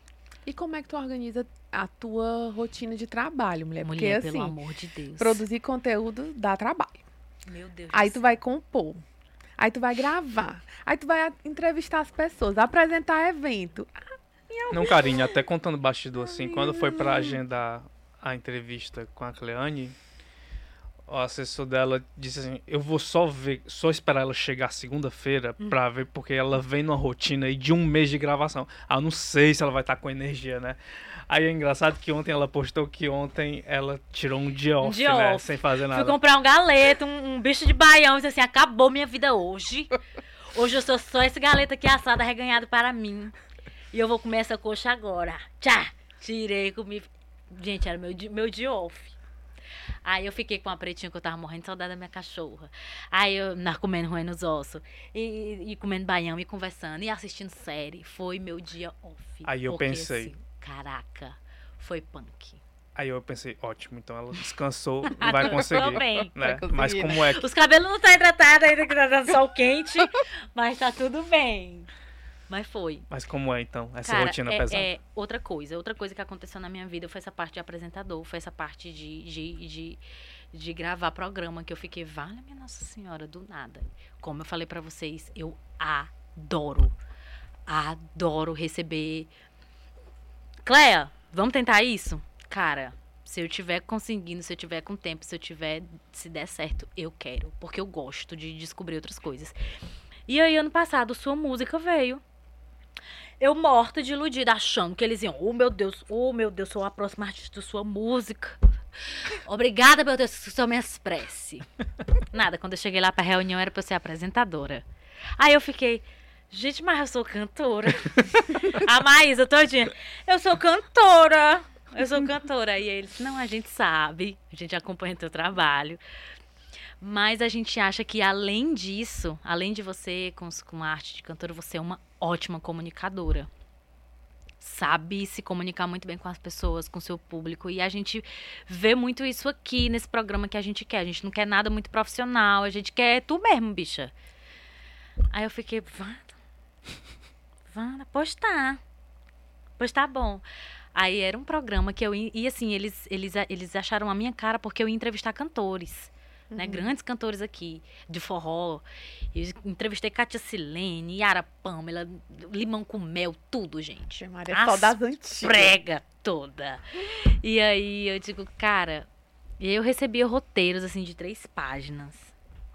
Speaker 2: E como é que tu organiza a tua rotina de trabalho, mulher?
Speaker 3: Mulher, Porque, pelo assim, amor de Deus.
Speaker 2: Produzir conteúdo dá trabalho.
Speaker 3: Meu Deus.
Speaker 2: Aí tu vai compor. Aí tu vai gravar. Aí tu vai entrevistar as pessoas, apresentar evento.
Speaker 1: Não, carinho, até contando bastidor assim, quando foi para agendar a entrevista com a Cleane, o assessor dela disse assim: Eu vou só ver, só esperar ela chegar segunda-feira hum. pra ver, porque ela vem numa rotina aí de um mês de gravação. Ah, não sei se ela vai estar tá com energia, né? Aí é engraçado que ontem ela postou que ontem ela tirou um dia off, dia né? Off. Sem fazer nada.
Speaker 3: Fui comprar um galeto, um, um bicho de baião, e disse assim: acabou minha vida hoje. Hoje eu sou só esse galeto aqui assado, reganhado para mim. E eu vou comer essa coxa agora. Tchá! Tirei, comi. Gente, era meu, meu dia off. Aí eu fiquei com a pretinha que eu tava morrendo de saudade da minha cachorra. Aí eu na, comendo ruim nos ossos. E, e, comendo baião e conversando e assistindo série. Foi meu dia off.
Speaker 1: Aí eu pensei. Assim,
Speaker 3: caraca, foi punk.
Speaker 1: Aí eu pensei, ótimo, então ela descansou, não vai conseguir. Bem. Né? Mas como é que...
Speaker 3: Os cabelos não estão tá hidratados ainda que tá dando sol quente, mas tá tudo bem. Mas foi.
Speaker 1: Mas como é então essa Cara, rotina é, pesada?
Speaker 3: É outra coisa. Outra coisa que aconteceu na minha vida foi essa parte de apresentador, foi essa parte de, de, de, de gravar programa que eu fiquei, vale minha Nossa Senhora, do nada. Como eu falei para vocês, eu adoro. Adoro receber. Cleia, vamos tentar isso? Cara, se eu tiver conseguindo, se eu tiver com tempo, se eu tiver, se der certo, eu quero. Porque eu gosto de descobrir outras coisas. E aí, ano passado, sua música veio. Eu morta de iludida, achando que eles iam, oh meu Deus, oh meu Deus, sou a próxima artista da sua música. Obrigada, meu Deus, que só me expresse. Nada, quando eu cheguei lá pra reunião era pra eu ser apresentadora. Aí eu fiquei, gente, mas eu sou cantora. a Maísa todinha, eu sou cantora eu sou cantora. E eles, não, a gente sabe, a gente acompanha o teu trabalho. Mas a gente acha que além disso, além de você com, com a arte de cantora, você é uma ótima comunicadora. Sabe se comunicar muito bem com as pessoas, com seu público. E a gente vê muito isso aqui nesse programa que a gente quer. A gente não quer nada muito profissional, a gente quer tu mesmo, bicha. Aí eu fiquei, Vanda, pois tá. Pois tá bom. Aí era um programa que eu ia, e assim, eles, eles, eles acharam a minha cara porque eu ia entrevistar cantores. Né, uhum. Né, grandes cantores aqui, de forró. Eu entrevistei Katia Silene, Yara Pamela, Limão com Mel, tudo, gente.
Speaker 2: Maria, As só das antigas.
Speaker 3: Prega toda. E aí eu digo, cara, eu recebia roteiros, assim, de três páginas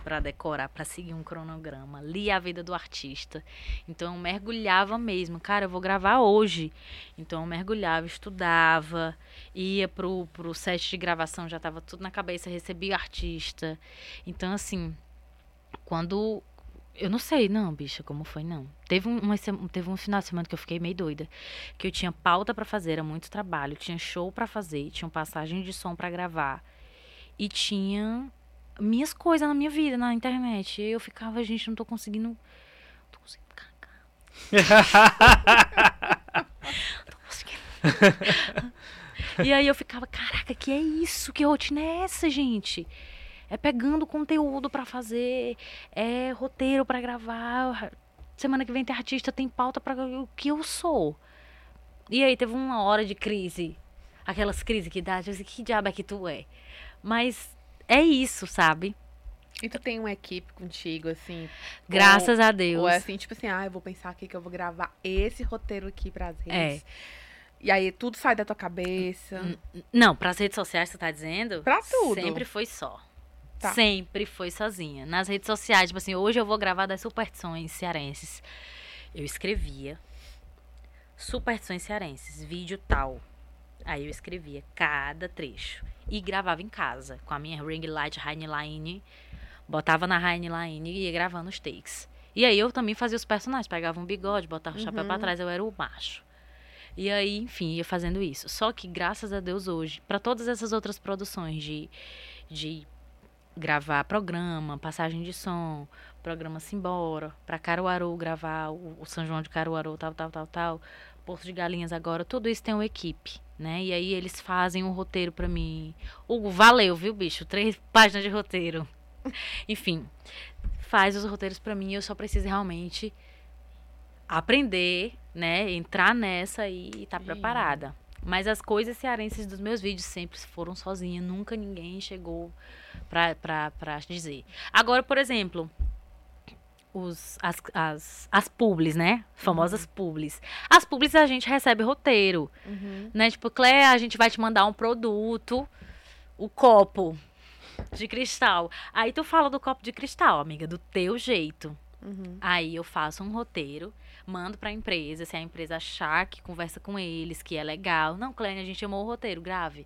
Speaker 3: para decorar, para seguir um cronograma, lia a vida do artista. Então eu mergulhava mesmo, cara, eu vou gravar hoje. Então eu mergulhava, estudava, ia pro, pro set de gravação, já tava tudo na cabeça, recebia o artista. Então assim, quando eu não sei, não, bicha, como foi, não. Teve um, teve um final de semana que eu fiquei meio doida. Que eu tinha pauta para fazer, era muito trabalho. Tinha show para fazer, tinha passagem de som para gravar. E tinha minhas coisas na minha vida, na internet. Eu ficava, gente, não tô conseguindo. Não tô conseguindo cagar. não tô conseguindo. e aí eu ficava, caraca, que é isso? Que rotina é essa, gente? É pegando conteúdo para fazer, é roteiro para gravar. Semana que vem tem artista, tem pauta para o que eu sou. E aí teve uma hora de crise. Aquelas crises que dá, que diabo é que tu é? Mas é isso, sabe?
Speaker 2: E tu tem uma equipe contigo, assim?
Speaker 3: Graças ou, a Deus.
Speaker 2: Ou é assim, tipo assim, ah, eu vou pensar aqui que eu vou gravar esse roteiro aqui pras redes. É. E aí tudo sai da tua cabeça.
Speaker 3: Não, pras redes sociais, você tá dizendo?
Speaker 2: Pra tudo.
Speaker 3: Sempre foi só. Tá. Sempre foi sozinha. Nas redes sociais, tipo assim, hoje eu vou gravar das superstições cearenses. Eu escrevia superstições cearenses, vídeo tal. Aí eu escrevia cada trecho e gravava em casa com a minha ring light Highline, botava na Highline e ia gravando os takes. E aí eu também fazia os personagens, pegava um bigode, botava o chapéu para uhum. trás, eu era o macho. E aí, enfim, ia fazendo isso. Só que graças a Deus hoje, para todas essas outras produções de de gravar programa, passagem de som, programa Simbora, para Caruaru gravar o, o São João de Caruaru, tal, tal, tal, tal, Porto de Galinhas agora, tudo isso tem uma equipe né? E aí eles fazem um roteiro para mim. Hugo, valeu, viu, bicho? Três páginas de roteiro. Enfim, faz os roteiros para mim. Eu só preciso realmente aprender, né? Entrar nessa e estar tá preparada. Mas as coisas cearenses dos meus vídeos sempre foram sozinha. Nunca ninguém chegou pra, pra, pra dizer. Agora, por exemplo, os, as, as, as publis, né? Famosas uhum. publis. As publis a gente recebe roteiro, uhum. né? Tipo, Clé, a gente vai te mandar um produto, o copo de cristal. Aí tu fala do copo de cristal, amiga, do teu jeito. Uhum. Aí eu faço um roteiro, mando pra empresa, se a empresa achar que conversa com eles, que é legal. Não, Clé, a gente chamou o roteiro, grave.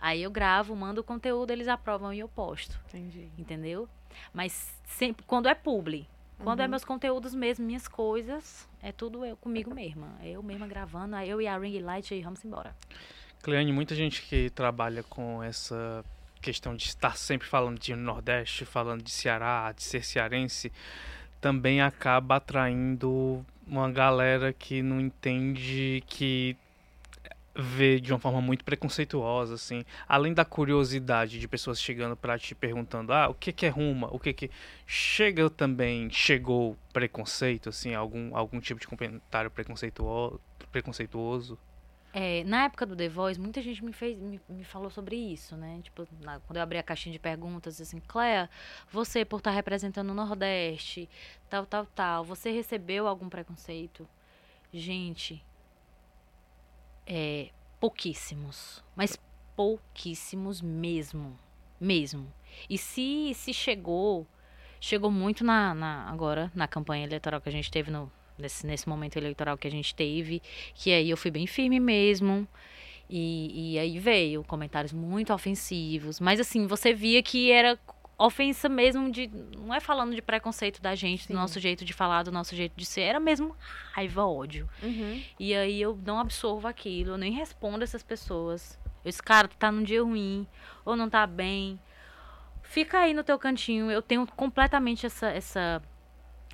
Speaker 3: Aí eu gravo, mando o conteúdo, eles aprovam e eu posto.
Speaker 2: Entendi.
Speaker 3: Entendeu? Mas sempre quando é publi, quando é uhum. é meus conteúdos mesmo, minhas coisas, é tudo eu comigo mesma. Eu mesma gravando, eu e a Ring Light e vamos embora.
Speaker 1: Cleane, muita gente que trabalha com essa questão de estar sempre falando de Nordeste, falando de Ceará, de ser cearense, também acaba atraindo uma galera que não entende que vê de uma forma muito preconceituosa, assim. Além da curiosidade de pessoas chegando para te perguntando, ah, o que que é Ruma? O que que chega também, chegou preconceito, assim, algum algum tipo de comentário preconceituoso, preconceituoso?
Speaker 3: É, na época do The Voice, muita gente me fez, me, me falou sobre isso, né? Tipo, na, quando eu abri a caixinha de perguntas, assim, Cléa, você por estar tá representando o Nordeste, tal, tal, tal, você recebeu algum preconceito? Gente, é, pouquíssimos, mas pouquíssimos mesmo, mesmo. E se se chegou, chegou muito na, na agora na campanha eleitoral que a gente teve no nesse, nesse momento eleitoral que a gente teve, que aí eu fui bem firme mesmo. E, e aí veio comentários muito ofensivos, mas assim, você via que era ofensa mesmo de. Não é falando de preconceito da gente, Sim. do nosso jeito de falar, do nosso jeito de ser. Era mesmo raiva, ódio. Uhum. E aí eu não absorvo aquilo, eu nem respondo essas pessoas. Eu disse, cara, tu tá num dia ruim, ou não tá bem. Fica aí no teu cantinho. Eu tenho completamente essa. essa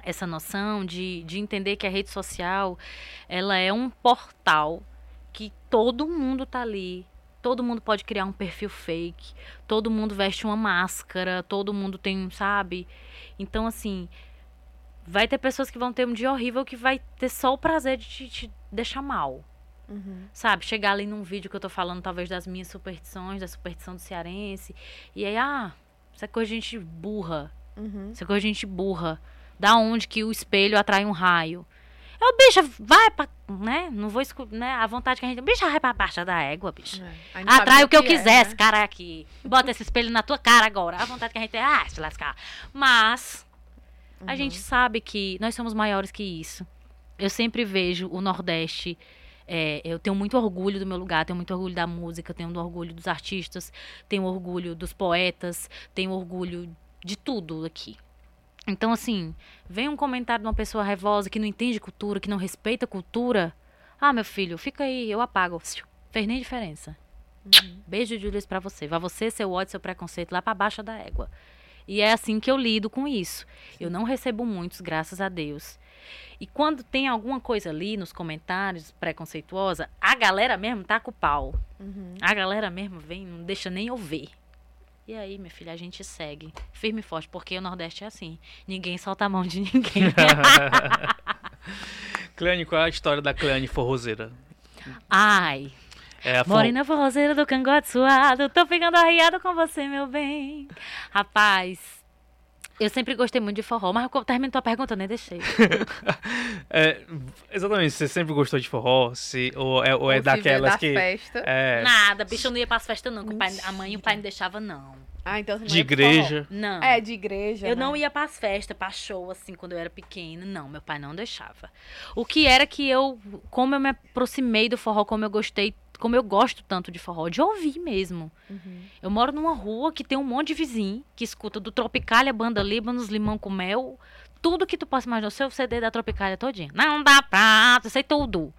Speaker 3: essa noção de, de entender que a rede social ela é um portal que todo mundo tá ali todo mundo pode criar um perfil fake, todo mundo veste uma máscara, todo mundo tem, sabe? Então, assim, vai ter pessoas que vão ter um dia horrível que vai ter só o prazer de te, te deixar mal.
Speaker 2: Uhum.
Speaker 3: Sabe? Chegar ali num vídeo que eu tô falando, talvez, das minhas superstições, da superstição do cearense. E aí, ah, isso é coisa de gente burra.
Speaker 2: Uhum.
Speaker 3: Isso é coisa de gente burra. Da onde que o espelho atrai um raio? Eu, bicha, vai pra. Né? Não vou escutar. Né? A vontade que a gente. Bicha, vai pra baixa da égua, bicha.
Speaker 2: É.
Speaker 3: Atrai o que, eu quiser, é, esse cara aqui. Bota esse espelho na tua cara agora. A vontade que a gente tem. Ah, se lascar. Mas. A gente
Speaker 2: Uhum.
Speaker 3: sabe que nós somos maiores que isso. Eu sempre vejo o Nordeste. é, eu tenho muito orgulho do meu lugar, tenho muito orgulho da música, tenho orgulho dos artistas, tenho orgulho dos poetas, tenho orgulho de tudo aqui. Então, assim, vem um comentário de uma pessoa raivosa que não entende cultura, que não respeita cultura. Ah, meu filho, fica aí, eu apago. Fez nem diferença. Beijo de luz pra você. Vai você, seu ódio, seu preconceito lá pra baixo da égua. E é assim que eu lido com isso. Eu não recebo muitos, graças a Deus. E quando tem alguma coisa ali nos comentários preconceituosa, a galera mesmo tá com o pau.
Speaker 2: Uhum.
Speaker 3: A galera mesmo vem, não deixa nem eu ver. E aí, minha filha, a gente segue firme e forte, porque o Nordeste é assim. Ninguém solta a mão de ninguém.
Speaker 1: Cleane, qual é a história da Cleane forrozeira?
Speaker 3: Ai,
Speaker 1: É a
Speaker 3: morena forrozeira do cangote suado, tô ficando arriado com você, meu bem. Rapaz, eu sempre gostei muito de forró, mas eu termino tua pergunta, eu nem deixei.
Speaker 1: É, exatamente, você sempre gostou de forró? Se, ou é, ou é daquelas
Speaker 2: da
Speaker 1: que.
Speaker 2: festa.
Speaker 1: É,
Speaker 3: Nada, bicho, eu não ia pras festas não, que o pai- a mãe e o pai não deixavam, não.
Speaker 2: Ah, então você não
Speaker 1: de
Speaker 2: ia
Speaker 1: igreja.
Speaker 3: Não.
Speaker 2: forró. É, de igreja.
Speaker 3: Eu
Speaker 2: né?
Speaker 3: não ia pras festas, pra show, assim, quando eu era pequena. Não, meu pai não deixava. O que era que eu, como eu me aproximei do forró, como eu gostei, como eu gosto tanto de forró, de ouvir mesmo.
Speaker 2: Uhum.
Speaker 3: Eu moro numa rua que tem um monte de vizinho que escuta do Tropicália, Banda Líbanos, Limão com Mel, tudo que tu possa imaginar, o seu CD da Tropicália todinho. Não dá pra, eu sei tudo.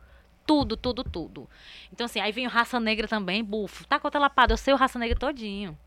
Speaker 3: Tudo, tudo, tudo. Então, assim, aí vem o Raça Negra também, bufo. Tá com a lapada, eu sei o Raça Negra todinho.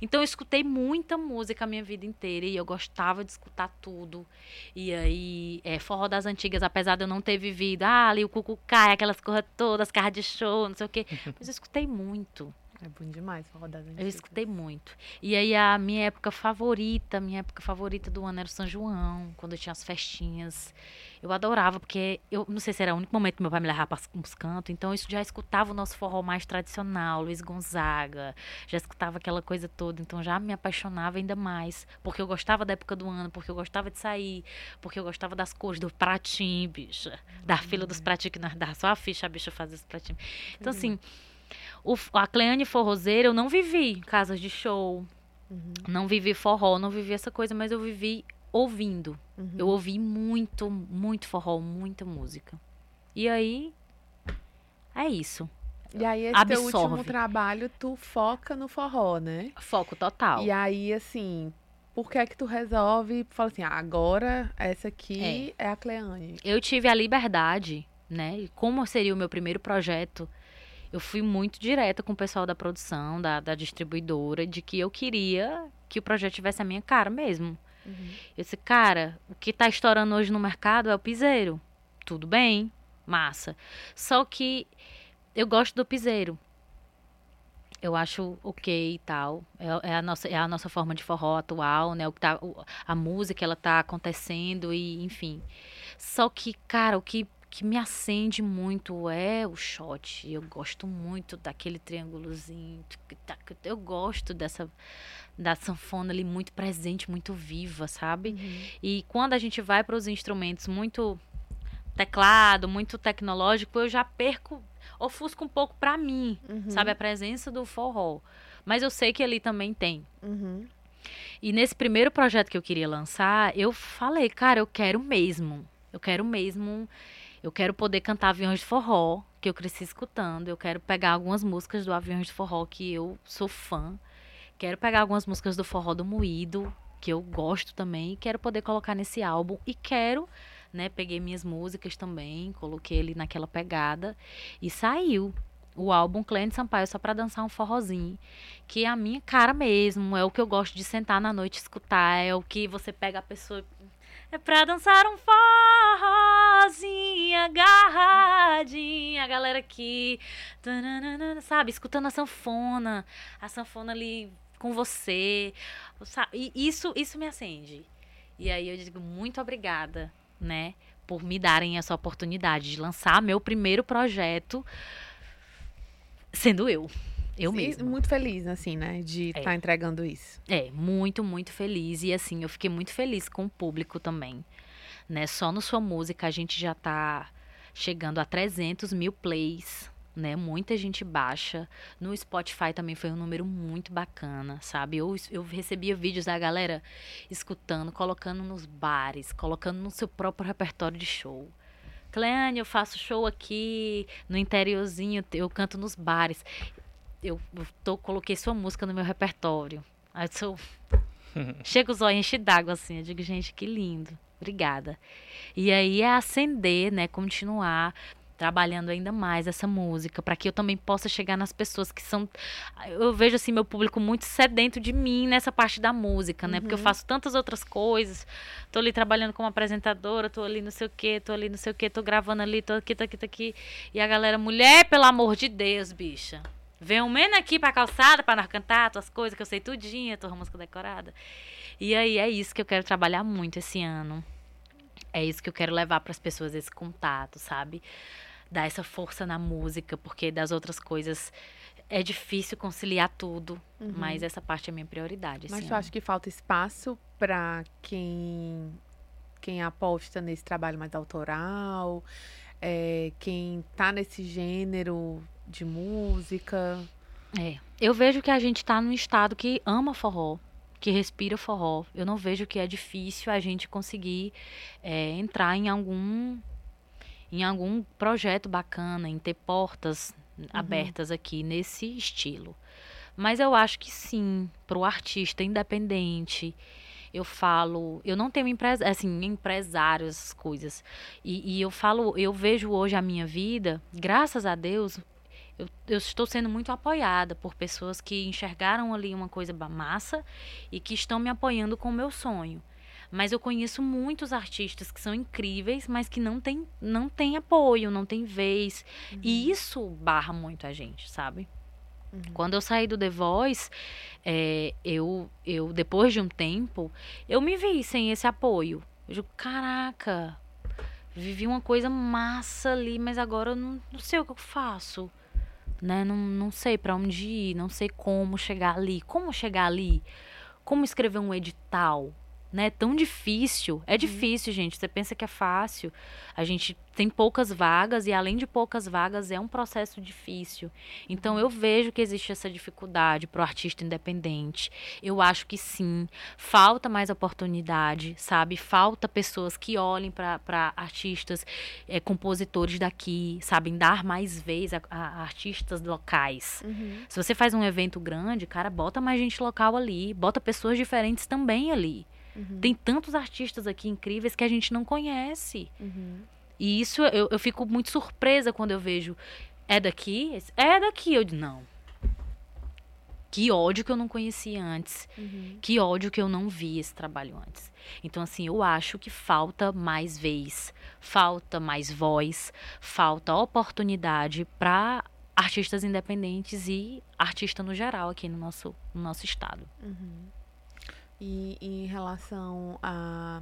Speaker 3: Então eu escutei muita música a minha vida inteira e eu gostava de escutar tudo. E aí, é, forró das antigas, apesar de eu não ter vivido, ah, ali o cucucai, aquelas coisas todas, carro de show, não sei o quê. Mas eu escutei muito.
Speaker 2: É bom demais forró das
Speaker 3: Eu
Speaker 2: antigas.
Speaker 3: escutei muito. E aí a minha época favorita, minha época favorita do ano era o São João, quando eu tinha as festinhas. Eu adorava, porque eu não sei se era o único momento que meu pai me levava para os cantos, então eu já escutava o nosso forró mais tradicional, Luiz Gonzaga, já escutava aquela coisa toda, então já me apaixonava ainda mais, porque eu gostava da época do ano, porque eu gostava de sair, porque eu gostava das cores do pratinho, bicha, da fila dos pratinhos que nós dava só a ficha, a bicha fazia os pratinhos. Então assim, o, a Cleane Forrozeira eu não vivi em casas de show,
Speaker 2: Uhum.
Speaker 3: não vivi forró, não vivi essa coisa, mas eu vivi ouvindo.
Speaker 2: Uhum.
Speaker 3: Eu ouvi muito, muito forró, muita música. E aí, é isso.
Speaker 2: E aí, esse teu último
Speaker 3: Absorve.
Speaker 2: trabalho, tu foca no forró, né?
Speaker 3: Foco total.
Speaker 2: E aí, assim, por que é que tu resolve, fala assim, ah, agora essa aqui é, a Cleane.
Speaker 3: Eu tive a liberdade, né? Como seria o meu primeiro projeto, eu fui muito direta com o pessoal da produção, da, da distribuidora, de que eu queria que o projeto tivesse a minha cara mesmo. Eu disse, cara, o que tá estourando hoje no mercado é o piseiro. Tudo bem, massa. Só que eu gosto do piseiro. Eu acho ok e tal. É, é a nossa, é a nossa forma de forró atual, né? O que tá, o- a música, ela tá acontecendo e, enfim. Só que, cara, o que, que me acende muito é o shot. Eu gosto muito daquele triângulozinho. Eu gosto dessa da sanfona ali muito presente, muito viva, sabe? E quando a gente vai para os instrumentos muito teclado, muito tecnológico, eu já perco, ofusco um pouco para mim,
Speaker 2: Uhum.
Speaker 3: sabe? A presença do forró. Mas eu sei que ali também tem.
Speaker 2: Uhum.
Speaker 3: E nesse primeiro projeto que eu queria lançar, eu falei, cara, eu quero mesmo. Eu quero mesmo. Eu quero poder cantar aviões de forró, que eu cresci escutando. Eu quero pegar algumas músicas do Aviões de Forró, que eu sou fã. Quero pegar algumas músicas do Forró do Moído, que eu gosto também. Quero poder colocar nesse álbum. E quero, né? Peguei minhas músicas também, coloquei ele naquela pegada. E saiu o álbum Clênio Sampaio só pra dançar um forrozinho que é a minha cara mesmo, é o que eu gosto de sentar na noite escutar, é o que você pega a pessoa é pra dançar um forrozinho agarradinha, a galera aqui, sabe, escutando a sanfona, a sanfona ali com você, sabe? E isso, isso me acende. E aí eu digo muito obrigada, né, por me darem essa oportunidade de lançar meu primeiro projeto sendo eu. Eu
Speaker 2: Sim,
Speaker 3: mesma.
Speaker 2: Muito feliz, assim, né? De estar é. tá entregando isso.
Speaker 3: É, muito, muito feliz. E assim, eu fiquei muito feliz com o público também. Né? Só no Sua Música a gente já tá chegando a 300 mil plays né? Muita gente baixa. No Spotify também foi um número muito bacana, sabe? Eu, eu recebia vídeos da galera escutando, colocando nos bares, colocando no seu próprio repertório de show. Cleane, eu faço show aqui no interiorzinho, eu canto nos bares. Eu, tô, coloquei sua música no meu repertório. Aí eu sou... Chega os olhos enche d'água assim. Eu digo, gente, que lindo. Obrigada. E aí é acender, né? Continuar trabalhando ainda mais essa música, para que eu também possa chegar nas pessoas que são. Eu vejo assim meu público muito sedento de mim nessa parte da música, né? Uhum. Porque eu uhum. faço tantas outras coisas. Tô ali trabalhando como apresentadora, tô ali não sei o quê, tô ali não sei o quê, tô gravando ali, tô aqui, tô aqui, tô aqui. E a galera, mulher, pelo amor de Deus, bicha. Vem um menino aqui pra calçada pra nós cantar tuas coisas que eu sei tudinho, tua música decorada. E aí é isso que eu quero trabalhar muito esse ano. É isso que eu quero levar para as pessoas esse contato, sabe? dar essa força na música, porque das outras coisas é difícil conciliar tudo, uhum. mas essa parte é minha prioridade.
Speaker 2: Mas tu acha que falta espaço para quem quem aposta nesse trabalho mais autoral, é, quem tá nesse gênero de música?
Speaker 3: É, eu vejo que a gente tá num estado que ama forró, que respira forró. Eu não vejo que é difícil a gente conseguir é, entrar em algum em algum projeto bacana, em ter portas uhum. abertas aqui nesse estilo. Mas eu acho que sim, para o artista independente, eu falo, eu não tenho empresa, assim, empresário, essas coisas. E, e, eu falo, eu vejo hoje a minha vida, graças a Deus, eu, eu, estou sendo muito apoiada por pessoas que enxergaram ali uma coisa massa e que estão me apoiando com o meu sonho. Mas eu conheço muitos artistas que são incríveis, mas que não tem, não tem apoio, não tem vez. Uhum. E isso barra muito a gente, sabe? Uhum. Quando eu saí do The Voice, é, eu, eu, depois de um tempo, eu me vi sem esse apoio. Eu digo, caraca, vivi uma coisa massa ali, mas agora eu não, não sei o que eu faço. Né? Não, não sei para onde ir, não sei como chegar ali. Como chegar ali? Como escrever um edital? Né? Tão difícil. É uhum. difícil, gente. Você pensa que é fácil. A gente tem poucas vagas e além de poucas vagas é um processo difícil. Então eu vejo que existe essa dificuldade para o artista independente. Eu acho que sim, falta mais oportunidade, sabe? Falta pessoas que olhem para artistas, é, compositores daqui, sabem dar mais vez a, a artistas locais. Uhum. Se você faz um evento grande, cara, bota mais gente local ali, bota pessoas diferentes também ali. Uhum. Tem tantos artistas aqui incríveis que a gente não conhece. Uhum. E isso eu, eu fico muito surpresa quando eu vejo. É daqui? É daqui. Eu digo, não. Que ódio que eu não conhecia antes. Uhum. Que ódio que eu não vi esse trabalho antes. Então, assim, eu acho que falta mais vez, falta mais voz, falta oportunidade para artistas independentes e artista no geral aqui no nosso, no nosso estado.
Speaker 2: Uhum. E, em relação a.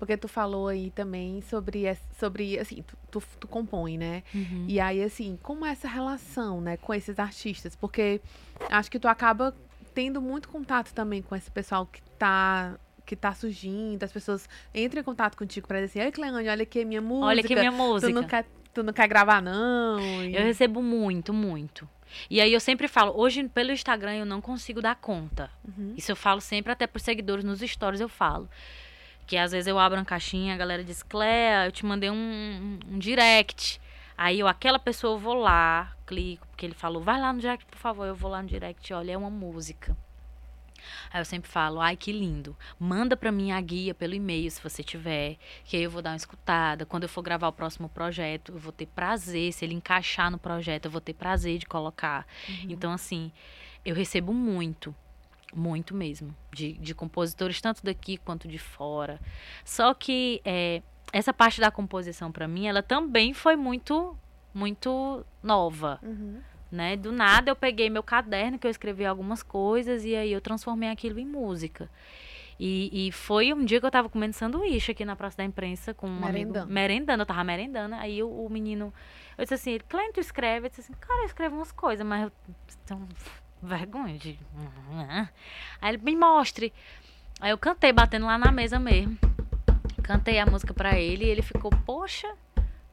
Speaker 2: Porque tu falou aí também sobre, sobre assim, tu, tu, tu compõe, né? Uhum. E aí, assim, como é essa relação, né, com esses artistas? Porque acho que tu acaba tendo muito contato também com esse pessoal que tá que tá surgindo, as pessoas entram em contato contigo para dizer assim, oi Cleane, olha aqui minha música.
Speaker 3: Olha aqui minha música.
Speaker 2: Tu não quer, tu não quer gravar, não.
Speaker 3: E... Eu recebo muito, muito. E aí eu sempre falo, hoje pelo Instagram eu não consigo dar conta. Uhum. Isso eu falo sempre, até por seguidores nos stories eu falo. Que às vezes eu abro uma caixinha, a galera diz, Cléa, eu te mandei um, um, um direct. Aí eu, aquela pessoa, eu vou lá, clico, porque ele falou, vai lá no direct, por favor. Eu vou lá no direct, olha, é uma música. Aí eu sempre falo, ai que lindo. Manda para mim a guia pelo e-mail se você tiver, que aí eu vou dar uma escutada. Quando eu for gravar o próximo projeto, eu vou ter prazer, se ele encaixar no projeto, eu vou ter prazer de colocar. Uhum. Então assim, eu recebo muito, muito mesmo, de, de compositores tanto daqui quanto de fora. Só que é, essa parte da composição para mim, ela também foi muito, muito nova. Uhum né? Do nada eu peguei meu caderno que eu escrevi algumas coisas e aí eu transformei aquilo em música. E, e foi um dia que eu tava comendo sanduíche aqui na Praça da Imprensa com um merendando. amigo. Merendando, eu tava merendando. Aí o, o menino, eu disse assim, Clem, tu escreve? Eu disse assim, cara, eu escrevo umas coisas, mas eu tenho vergonha de... Aí ele, me mostre. Aí eu cantei, batendo lá na mesa mesmo. Cantei a música para ele e ele ficou, poxa,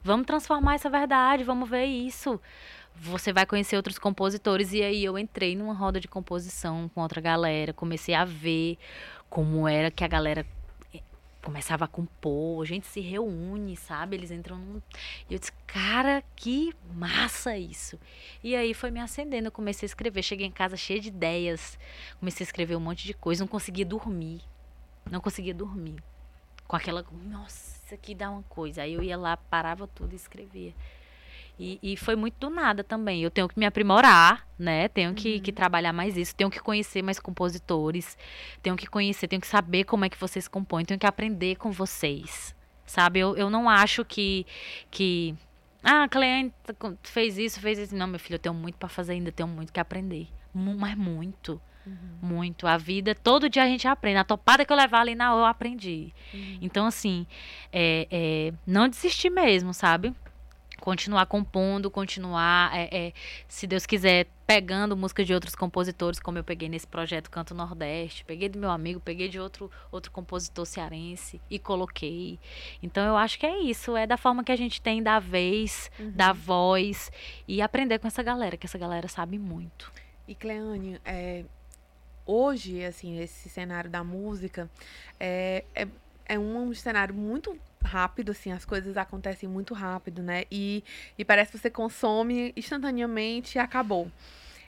Speaker 3: vamos transformar essa verdade, vamos ver isso você vai conhecer outros compositores. E aí eu entrei numa roda de composição com outra galera, comecei a ver como era que a galera eh, começava a compor, a gente se reúne, sabe? Eles entram num... E eu disse, cara, que massa isso. E aí foi me acendendo, eu comecei a escrever. Cheguei em casa cheia de ideias, comecei a escrever um monte de coisa, não conseguia dormir. Não conseguia dormir. Com aquela, nossa, isso aqui dá uma coisa. Aí eu ia lá, parava tudo e escrevia. E, e, foi muito do nada também. Eu tenho que me aprimorar, né? Tenho que, uhum. que, trabalhar mais isso. Tenho que conhecer mais compositores. Tenho que conhecer, tenho que saber como é que vocês compõem. Tenho que aprender com vocês. Sabe? Eu, eu não acho que. que ah, cliente fez isso, fez isso. Não, meu filho, eu tenho muito para fazer ainda. Tenho muito que aprender. Mas muito. Uhum. Muito. A vida, todo dia a gente aprende. A topada que eu levar ali na hora, eu aprendi. Uhum. Então, assim, é, é, não desistir mesmo, sabe? Continuar compondo, continuar, é, é, se Deus quiser, pegando música de outros compositores, como eu peguei nesse projeto Canto Nordeste, peguei do meu amigo, peguei de outro, outro compositor cearense e coloquei. Então eu acho que é isso, é da forma que a gente tem da vez, uhum. da voz e aprender com essa galera, que essa galera sabe muito.
Speaker 2: E Cleane, é, hoje, assim, esse cenário da música é, é, é um cenário muito rápido, assim, as coisas acontecem muito rápido, né? E, e parece que você consome instantaneamente e acabou.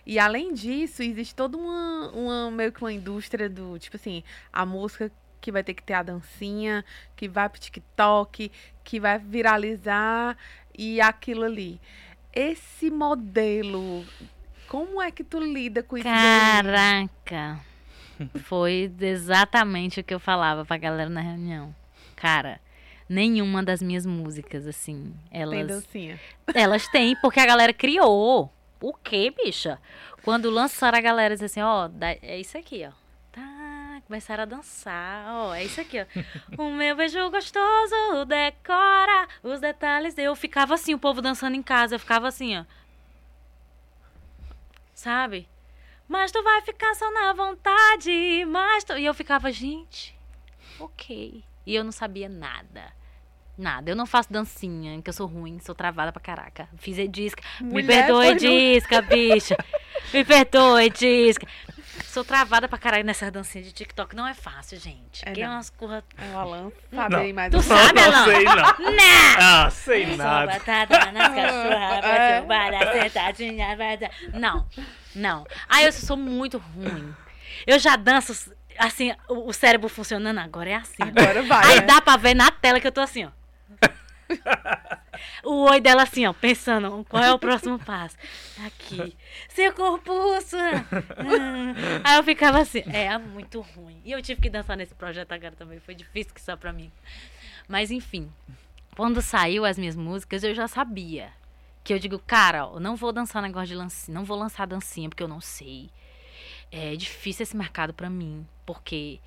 Speaker 2: E além disso, existe toda uma, uma meio que uma indústria do, tipo assim, a música que vai ter que ter a dancinha, que vai pro TikTok, que vai viralizar e aquilo ali. Esse modelo, como é que tu lida com isso?
Speaker 3: Caraca! Foi exatamente o que eu falava pra galera na reunião. Cara, nenhuma das minhas músicas, assim. Elas,
Speaker 2: tem dancinha.
Speaker 3: Elas têm, porque a galera criou. O quê, bicha? Quando lançaram a galera disse assim, ó, é isso aqui, ó. Tá, começaram a dançar, ó, é isso aqui, ó. o meu beijo gostoso decora os detalhes. Eu ficava assim, o povo dançando em casa, eu ficava assim, ó. Sabe? Mas tu vai ficar só na vontade, mas tu... E eu ficava, gente, ok. E eu não sabia nada. Nada. Eu não faço dancinha, que eu sou ruim, sou travada pra caraca. Fiz disca. Me perdoe, disca, bicha. Me perdoe, disca. Sou travada pra caralho nessas dancinhas de TikTok. Não é fácil, gente. É,
Speaker 2: que
Speaker 3: é
Speaker 2: umas curras. É o Alan. Sabe aí mais
Speaker 3: Tu sabe, Alan?
Speaker 1: Não sei, não.
Speaker 3: Não.
Speaker 1: Ah, sei nada.
Speaker 3: batata nas cachorras, é. sentadinha, Não, não. Aí eu sou muito ruim. Eu já danço, assim, o cérebro funcionando agora é assim.
Speaker 2: Agora vai.
Speaker 3: Aí né? dá pra ver na tela que eu tô assim, ó o oi dela assim, ó, pensando, qual é o próximo passo? Aqui. Seu corpulso! Aí eu ficava assim, é muito ruim. E eu tive que dançar nesse projeto agora também, foi difícil que só pra mim. Mas enfim, quando saiu as minhas músicas, eu já sabia. Que eu digo, cara, ó, não vou dançar negócio de lancinha, não vou lançar dancinha, porque eu não sei. É difícil esse mercado para mim, porque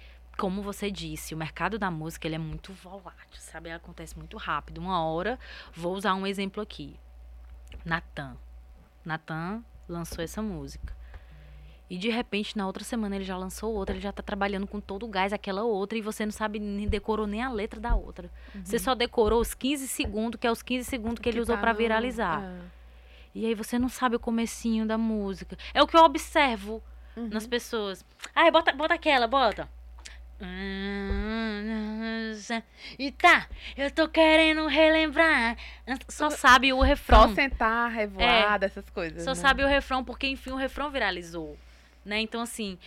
Speaker 3: como você disse, o mercado da música ele é muito volátil, sabe? Ele acontece muito rápido. Uma hora, vou usar um exemplo aqui. Natan. Natan lançou essa música. E de repente, na outra semana, ele já lançou outra, ele já tá trabalhando com todo o gás aquela outra, e você não sabe, nem decorou nem a letra da outra. Uhum. Você só decorou os 15 segundos, que é os 15 segundos que, que ele usou tá para viralizar. É. E aí você não sabe o comecinho da música. É o que eu observo uhum. nas pessoas. Ai, bota, bota aquela, bota. E tá, eu tô querendo relembrar. Só sabe o refrão.
Speaker 2: Só sentar, revoada, é, essas coisas.
Speaker 3: Só
Speaker 2: né?
Speaker 3: sabe o refrão, porque enfim o refrão viralizou. Né? Então, assim,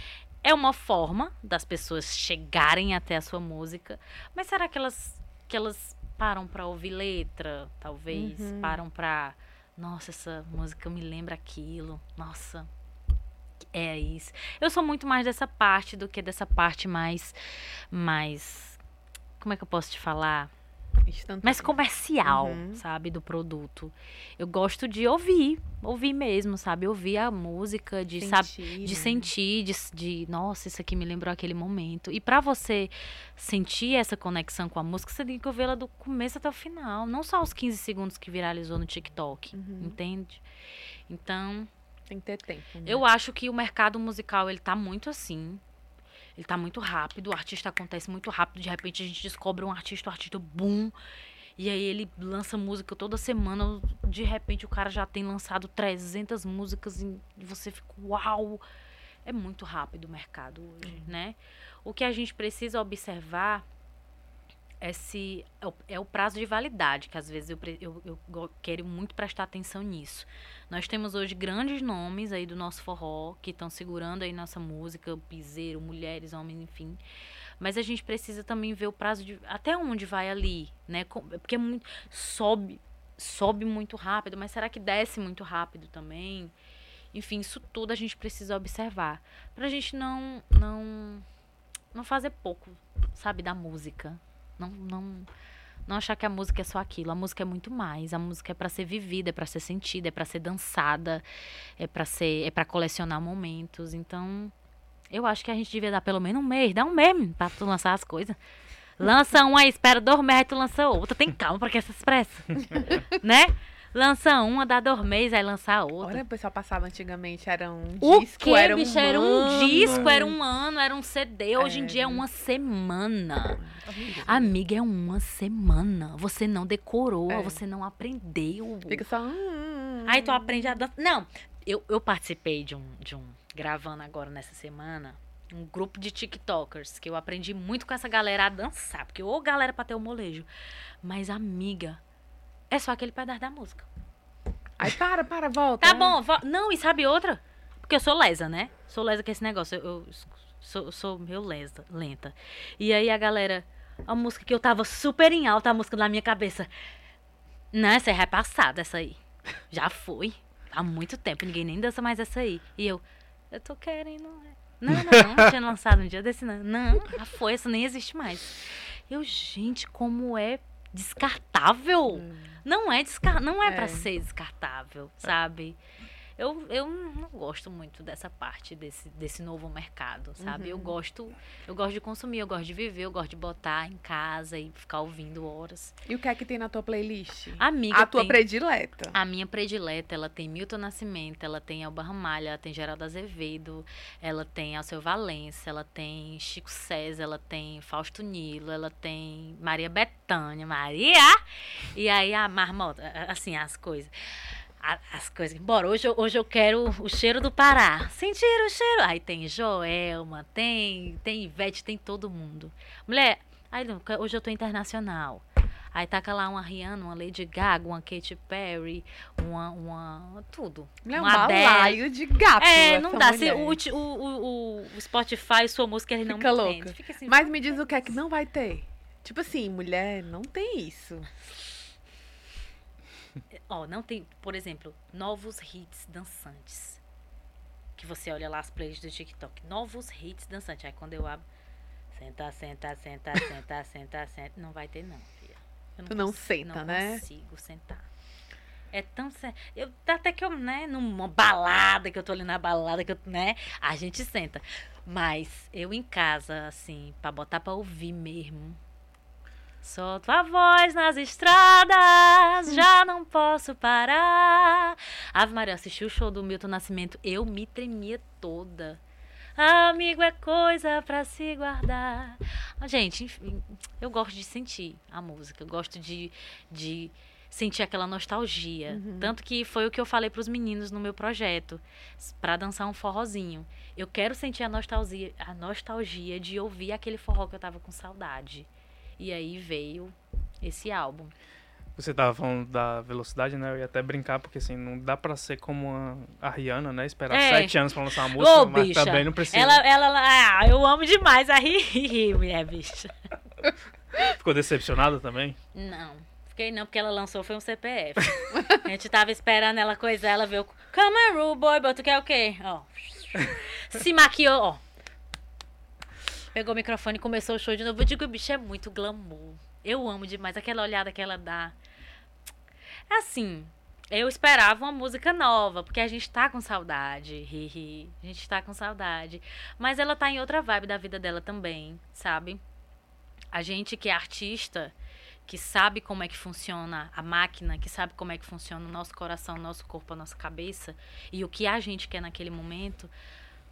Speaker 3: é uma forma das pessoas chegarem até a sua música. Mas será que elas, que elas param pra ouvir letra? Talvez. Uhum. Param pra. Nossa, essa música me lembra aquilo. Nossa, é isso. Eu sou muito mais dessa parte do que dessa parte mais. mais. Como é que eu posso te falar? mais comercial, uhum. sabe, do produto. Eu gosto de ouvir, ouvir mesmo, sabe, ouvir a música, de sentir, sabe, de né? sentir, de, de, nossa, isso aqui me lembrou aquele momento. E para você sentir essa conexão com a música, você tem que ouvi-la do começo até o final, não só os 15 segundos que viralizou no TikTok, uhum. entende? Então,
Speaker 2: tem que ter tempo. Né?
Speaker 3: Eu acho que o mercado musical ele tá muito assim. Ele tá muito rápido, o artista acontece muito rápido, de repente a gente descobre um artista, um artista boom, e aí ele lança música toda semana, de repente o cara já tem lançado 300 músicas e você fica, uau! É muito rápido o mercado hoje, uhum. né? O que a gente precisa observar é o, é o, prazo de validade, que às vezes eu, eu, eu, quero muito prestar atenção nisso. Nós temos hoje grandes nomes aí do nosso forró que estão segurando aí nossa música, piseiro, mulheres, homens, enfim. Mas a gente precisa também ver o prazo de até onde vai ali, né? Porque é muito, sobe, sobe muito rápido, mas será que desce muito rápido também? Enfim, isso tudo a gente precisa observar pra gente não não não fazer pouco, sabe, da música. Não, não, não achar que a música é só aquilo. A música é muito mais. A música é para ser vivida, é para ser sentida, é para ser dançada, é para ser, é para colecionar momentos. Então, eu acho que a gente devia dar pelo menos um mês, dá um mês para tu lançar as coisas. Lança uma, espera dois meses, tu lança outra. Tem calma para que essa expressa, né? Lança uma, dá dois meses, aí lança a outra.
Speaker 2: Olha, o pessoal passava antigamente, era um
Speaker 3: o
Speaker 2: disco,
Speaker 3: quê, era bicho? um Era um disco, era um ano, era um CD. Hoje é. em dia é uma semana. Amiga, é uma semana. Você não decorou, é. você não aprendeu.
Speaker 2: Fica só... Hum, hum,
Speaker 3: aí tu aprende a dançar. Não, eu, eu participei de um, de um... Gravando agora nessa semana um grupo de TikTokers que eu aprendi muito com essa galera a dançar, porque ou galera para ter o molejo, mas amiga, é só aquele pedaço da música.
Speaker 2: Aí para, para, volta.
Speaker 3: Tá bom, vo... não, e sabe outra? Porque eu sou lesa, né? Sou lesa com esse negócio. Eu, eu sou, sou meio lesa, lenta. E aí a galera, a música que eu tava super em alta, a música na minha cabeça. Não, essa é repassada, essa aí. Já foi. Há muito tempo, ninguém nem dança mais essa aí. E eu, eu tô querendo. Não, não, não, tinha lançado um dia desse, não. Não, já foi, essa nem existe mais. Eu, gente, como é descartável. Hum. Não é descar não é, é. para ser descartável, sabe? Eu, eu não gosto muito dessa parte desse, desse novo mercado, sabe? Uhum. Eu gosto eu gosto de consumir, eu gosto de viver, eu gosto de botar em casa e ficar ouvindo horas.
Speaker 2: E o que é que tem na tua playlist?
Speaker 3: Amiga,
Speaker 2: a tua tem, predileta.
Speaker 3: A minha predileta, ela tem Milton Nascimento, ela tem Elba Ramalho, ela tem Geraldo Azevedo, ela tem Alceu Valença, ela tem Chico César, ela tem Fausto Nilo, ela tem Maria Bethânia, Maria! E aí a marmota, assim, as coisas as coisas. Bora, hoje, hoje eu quero o cheiro do Pará. Sentir o cheiro. Aí tem Joelma, tem, tem Ivete, tem todo mundo. Mulher, aí, hoje eu tô internacional. Aí taca lá uma Rihanna, uma Lady Gaga, uma Katy Perry, uma. uma tudo.
Speaker 2: É um balaio de gato.
Speaker 3: É, não dá. Se o, o, o, o Spotify, sua música, ele não
Speaker 2: Fica louca. Fica assim, Mas me diz o que é que não vai ter. Tipo assim, mulher, não tem isso.
Speaker 3: Ó, não tem, por exemplo, novos hits dançantes. Que você olha lá as playlists do TikTok. Novos hits dançantes. Aí quando eu abro. Senta, senta, senta, senta, senta, senta. Não vai ter, não, filha.
Speaker 2: tu não consigo, senta,
Speaker 3: não
Speaker 2: né?
Speaker 3: Não consigo sentar. É tão eu Até que eu, né, numa balada, que eu tô ali na balada, que eu, né, a gente senta. Mas eu em casa, assim, pra botar pra ouvir mesmo, Solto a voz nas estradas, já não posso parar. Ave Maria, assisti o show do Milton Nascimento, eu me tremia toda. Amigo é coisa para se guardar. Gente, enfim, eu gosto de sentir a música, eu gosto de, de sentir aquela nostalgia. Uhum. Tanto que foi o que eu falei para os meninos no meu projeto, para dançar um forrozinho. Eu quero sentir a nostalgia, a nostalgia de ouvir aquele forró que eu tava com saudade. E aí veio esse álbum.
Speaker 1: Você tava falando da velocidade, né? Eu ia até brincar, porque assim, não dá pra ser como a, Rihanna, né? Esperar é. sete anos pra lançar uma música, Ô, mas bicha, também não precisa.
Speaker 3: Ela, ela, ah, eu amo demais a Riri, mulher, bicha.
Speaker 1: Ficou decepcionada também?
Speaker 3: Não. Fiquei não, porque ela lançou foi um CPF. a gente tava esperando ela coisa, ela veio. Come on, boy, but tu quer o quê? Ó. Se maquiou, ó. Pegou o microfone e começou o show de novo. Eu digo, bicho, é muito glamour. Eu amo demais aquela olhada que ela dá. É assim, eu esperava uma música nova, porque a gente tá com saudade, hi, A gente tá com saudade. Mas ela tá em outra vibe da vida dela também, sabe? A gente que é artista, que sabe como é que funciona a máquina, que sabe como é que funciona o nosso coração, o nosso corpo, a nossa cabeça e o que a gente quer naquele momento,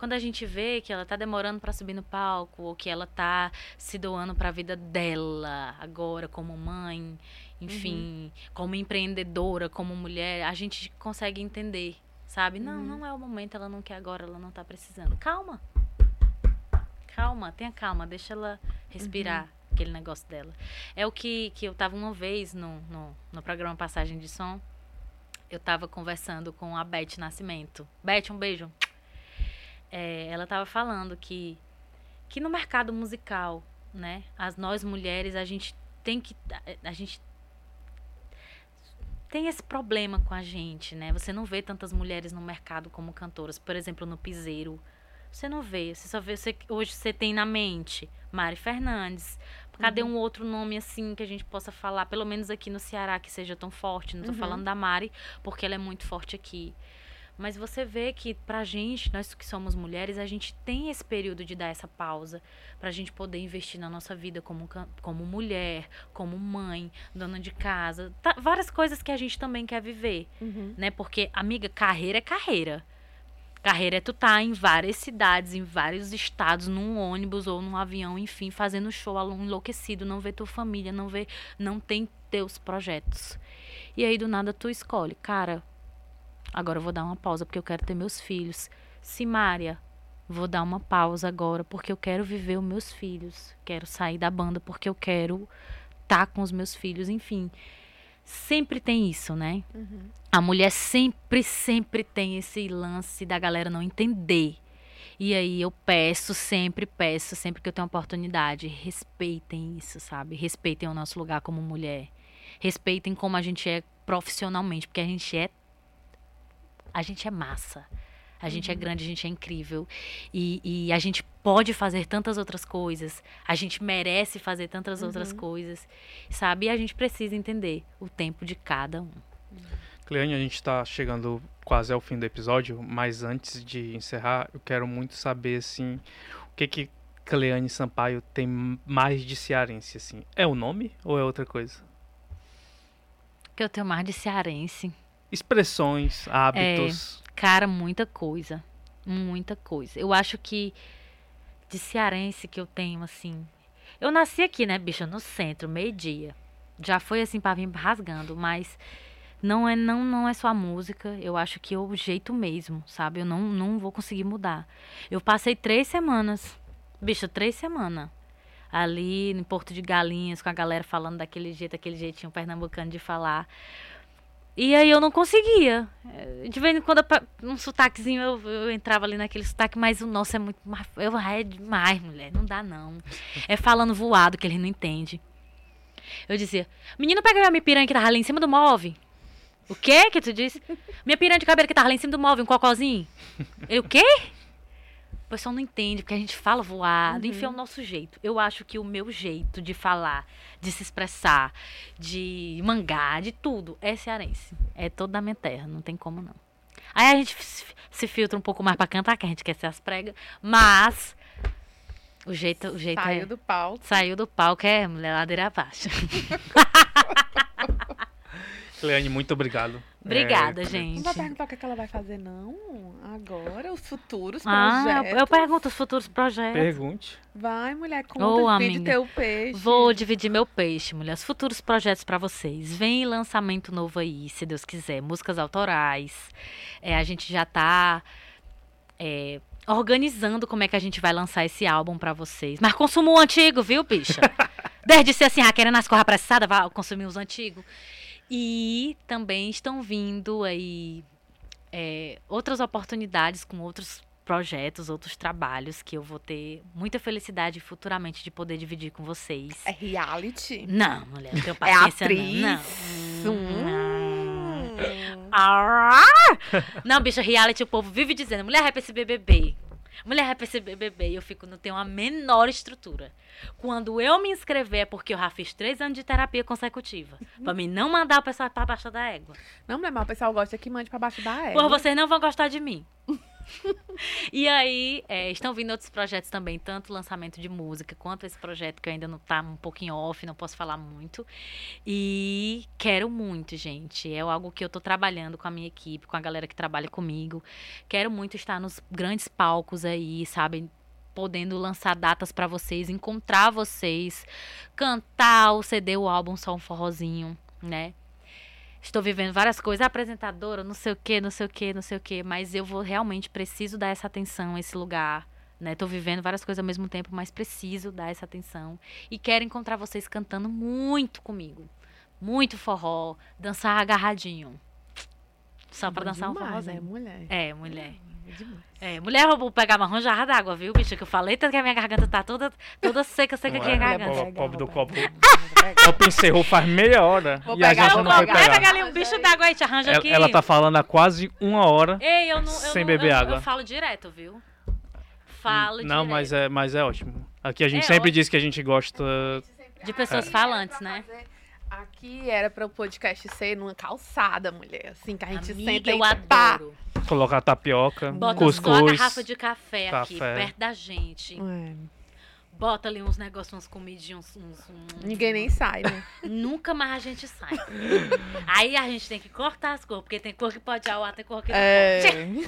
Speaker 3: quando a gente vê que ela tá demorando para subir no palco ou que ela tá se doando para a vida dela agora como mãe, enfim, uhum. como empreendedora, como mulher, a gente consegue entender, sabe? Não, uhum. não é o momento, ela não quer agora, ela não tá precisando. Calma. Calma, tenha calma, deixa ela respirar. Uhum aquele negócio dela. É o que, que eu tava uma vez no, no, no programa Passagem de Som. Eu tava conversando com a Beth Nascimento. Beth, um beijo. É, ela tava falando que, que no mercado musical, né, as nós mulheres, a gente tem que. A, a gente tem esse problema com a gente, né? Você não vê tantas mulheres no mercado como cantoras. Por exemplo, no piseiro. Você não vê. Você só vê. Você, hoje você tem na mente Mari Fernandes, Cadê uhum. um outro nome assim que a gente possa falar, pelo menos aqui no Ceará, que seja tão forte? Não tô uhum. falando da Mari, porque ela é muito forte aqui. Mas você vê que pra gente, nós que somos mulheres, a gente tem esse período de dar essa pausa pra gente poder investir na nossa vida como, como mulher, como mãe, dona de casa, tá, várias coisas que a gente também quer viver, uhum. né? Porque, amiga, carreira é carreira. Carreira é tu tá em várias cidades, em vários estados, num ônibus ou num avião, enfim, fazendo show, aluno enlouquecido, não vê tua família, não vê, não tem teus projetos. E aí do nada tu escolhe, cara, agora eu vou dar uma pausa porque eu quero ter meus filhos. Simária, vou dar uma pausa agora porque eu quero viver os meus filhos. Quero sair da banda porque eu quero estar tá com os meus filhos, enfim sempre tem isso, né? Uhum. A mulher sempre, sempre tem esse lance da galera não entender. E aí eu peço, sempre peço, sempre que eu tenho oportunidade, respeitem isso, sabe? Respeitem o nosso lugar como mulher. Respeitem como a gente é profissionalmente, porque a gente é a gente é massa. A gente é uhum. grande, a gente é incrível. E, e, a gente pode fazer tantas outras coisas. A gente merece fazer tantas uhum. outras coisas. Sabe? E a gente precisa entender o tempo de cada um.
Speaker 1: Cleane, a gente está chegando quase ao fim do episódio, mas antes de encerrar, eu quero muito saber, assim, o que que Cleane Sampaio tem mais de cearense, assim? É o nome ou é outra coisa?
Speaker 3: Que eu tenho mais de cearense.
Speaker 1: Expressões, hábitos.
Speaker 3: É Cara, muita coisa. Muita coisa. Eu acho que de cearense que eu tenho, assim. Eu nasci aqui, né, bicha, no centro, meio-dia. Já foi assim para vir rasgando, mas não é não não é só a música. Eu acho que é o jeito mesmo, sabe? Eu não, não vou conseguir mudar. Eu passei três semanas, bicha, três semanas ali em Porto de Galinhas com a galera falando daquele jeito, aquele jeitinho pernambucano de falar. E aí eu não conseguia. De vez em quando, um sotaquezinho, eu, eu entrava ali naquele sotaque, mas o nosso é muito. Eu, é demais, mulher. Não dá, não. É falando voado que ele não entende. Eu dizia, menino, pega minha piranha que tava ali em cima do móvel. O quê que tu disse? Minha piranha de cabelo que tava ali em cima do móvel, um cocôzinho. Eu, o quê? Pessoal não entende, porque a gente fala voado, uhum. enfim, é o nosso jeito. Eu acho que o meu jeito de falar, de se expressar, de mangar, de tudo, é cearense. É toda da minha terra, não tem como não. Aí a gente se filtra um pouco mais para cantar, que a gente quer ser as pregas, mas o jeito, o jeito
Speaker 2: Saiu é, do palco.
Speaker 3: Saiu do palco, é mulher ladeira abaixo.
Speaker 1: Cleane, muito obrigado.
Speaker 3: Obrigada, é, gente.
Speaker 2: Não vai perguntar o que, é que ela vai fazer, não? Agora, os futuros
Speaker 3: ah,
Speaker 2: projetos.
Speaker 3: Eu, eu pergunto os futuros projetos.
Speaker 1: Pergunte.
Speaker 2: Vai, mulher, conta, oh, divide amiga. teu peixe.
Speaker 3: Vou dividir meu peixe, mulher. Os futuros projetos para vocês. Vem lançamento novo aí, se Deus quiser. Músicas autorais. É, a gente já tá é, organizando como é que a gente vai lançar esse álbum para vocês. Mas consumo o antigo, viu, bicha? Desde ser assim, ah, querendo as corras apressadas, vai consumir os antigos. E também estão vindo aí é, outras oportunidades com outros projetos, outros trabalhos que eu vou ter muita felicidade futuramente de poder dividir com vocês.
Speaker 2: É reality?
Speaker 3: Não, mulher, não tenho é paciência
Speaker 2: é atriz?
Speaker 3: não. Hum. Não. Ah! não, bicha, reality o povo vive dizendo, mulher vai pra esse BBB. Mulher vai perceber bebê. E eu fico, não tenho a menor estrutura. Quando eu me inscrever é porque eu já fiz três anos de terapia consecutiva. Pra mim não mandar o pessoal pra baixo da égua.
Speaker 2: Não, mulher, mas o pessoal gosta que mande pra baixo da égua.
Speaker 3: Por vocês não vão gostar de mim. e aí, é, estão vindo outros projetos também, tanto lançamento de música quanto esse projeto que ainda não tá um pouquinho off, não posso falar muito. E quero muito, gente. É algo que eu tô trabalhando com a minha equipe, com a galera que trabalha comigo. Quero muito estar nos grandes palcos aí, sabe? Podendo lançar datas para vocês, encontrar vocês, cantar o CD, o álbum Só um Forrozinho, né? Estou vivendo várias coisas, apresentadora, não sei o que, não sei o que, não sei o que, mas eu vou realmente preciso dar essa atenção a esse lugar. Né? Tô vivendo várias coisas ao mesmo tempo, mas preciso dar essa atenção. E quero encontrar vocês cantando muito comigo. Muito forró, dançar agarradinho. Só pra dançar
Speaker 2: demais,
Speaker 3: um forrozinho.
Speaker 2: É, mulher.
Speaker 3: É, mulher. É, mulher, eu vou pegar marrom jarra d'água, viu, bicho? Que eu falei, tanto que a minha garganta tá toda, toda seca, seca aqui a garganta.
Speaker 1: O pobre do copo. O copo encerrou faz meia hora.
Speaker 2: Vou
Speaker 1: e a
Speaker 2: pegar,
Speaker 1: gente não foi
Speaker 2: pegar.
Speaker 3: Vai
Speaker 1: pegar.
Speaker 3: ali um bicho d'água aí, te arranja
Speaker 1: Ela,
Speaker 3: aqui.
Speaker 1: ela tá falando há quase uma hora.
Speaker 3: Ei, eu não. Eu
Speaker 1: sem
Speaker 3: não-
Speaker 1: beber
Speaker 3: eu-
Speaker 1: água.
Speaker 3: Eu falo direto, viu? Falo
Speaker 1: Não,
Speaker 3: direto.
Speaker 1: mas é, mas é ótimo. Aqui a gente
Speaker 3: É
Speaker 1: sempre
Speaker 3: ótimo.
Speaker 1: diz que a gente gosta.
Speaker 3: De pessoas falantes, né?
Speaker 2: Aqui era para o podcast ser numa calçada, mulher. Assim, que a gente
Speaker 3: Amiga,
Speaker 2: senta
Speaker 3: eu
Speaker 2: e pá.
Speaker 3: adoro.
Speaker 1: Colocar tapioca,
Speaker 3: Bota só a
Speaker 1: cuscuz.
Speaker 3: garrafa de café, aqui,
Speaker 1: café.
Speaker 3: perto da gente.
Speaker 2: É,
Speaker 3: Bota ali uns negócios, umas comidinhas, uns, uns- um-
Speaker 2: Ninguém nem sai, né?
Speaker 3: Nunca mais a gente sai. Aí a gente tem que cortar as cores, porque tem cor que pode ir ao ar, tem cor que não
Speaker 2: É.
Speaker 3: pode.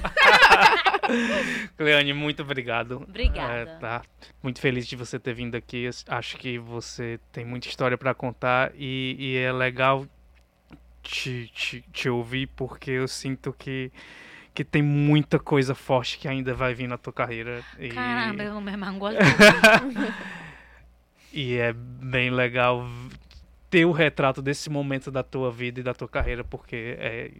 Speaker 1: Cleane, muito obrigado.
Speaker 3: Obrigada.
Speaker 1: É, tá. Muito feliz de você ter vindo aqui. Acho que você tem muita história para contar e, e é legal te, te, te ouvir porque eu sinto que, que tem muita coisa forte que ainda vai vir na tua carreira. E,
Speaker 3: Caramba, eu não gosto.
Speaker 1: e é bem legal ter o retrato desse momento da tua vida e da tua carreira porque é,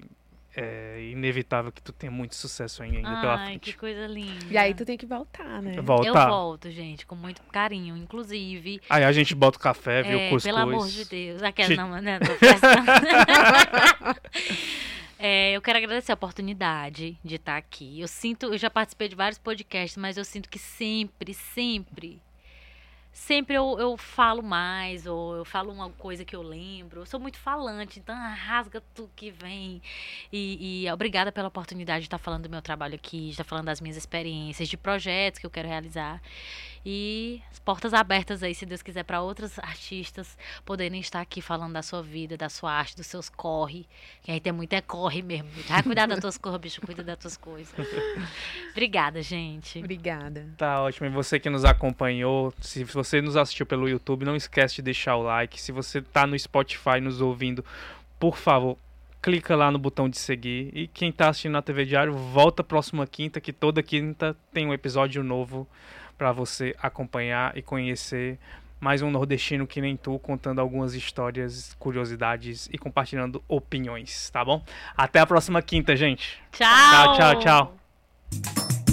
Speaker 1: é inevitável que tu tenha muito sucesso ainda pela
Speaker 3: Ai,
Speaker 1: frente.
Speaker 3: que coisa linda.
Speaker 2: E aí tu tem que voltar, né?
Speaker 1: Volta.
Speaker 3: Eu volto, gente, com muito carinho. Inclusive,
Speaker 1: Aí a gente bota o café, viu?
Speaker 3: É,
Speaker 1: Cuscuz.
Speaker 3: pelo amor de Deus. Aquela
Speaker 1: Te-
Speaker 3: não, né? Tô. É, eu quero agradecer a oportunidade de estar aqui. Eu sinto, eu já participei de vários podcasts, mas eu sinto que sempre, sempre, sempre eu, eu falo mais, ou eu falo uma coisa que eu lembro. Eu sou muito falante, então rasga tudo que vem. E, e obrigada pela oportunidade de estar falando do meu trabalho aqui, de estar falando das minhas experiências, de projetos que eu quero realizar. E as portas abertas aí, se Deus quiser, para outros artistas poderem estar aqui falando da sua vida, da sua arte, dos seus corre. Que aí tem muito é corre mesmo. Vai cuidar das tuas coisas, bicho, cuida das tuas coisas. Obrigada, gente.
Speaker 2: Obrigada.
Speaker 1: Tá ótimo. E você que nos acompanhou, se você nos assistiu pelo YouTube, não esquece de deixar o like. Se você tá no Spotify nos ouvindo, por favor, clica lá no botão de seguir. E quem tá assistindo na TV Diário, volta próxima quinta, que toda quinta tem um episódio novo para você acompanhar e conhecer mais um nordestino que nem tu, contando algumas histórias, curiosidades e compartilhando opiniões, tá bom? Até a próxima quinta, gente.
Speaker 3: Tchau.
Speaker 1: Tchau, tchau, tchau.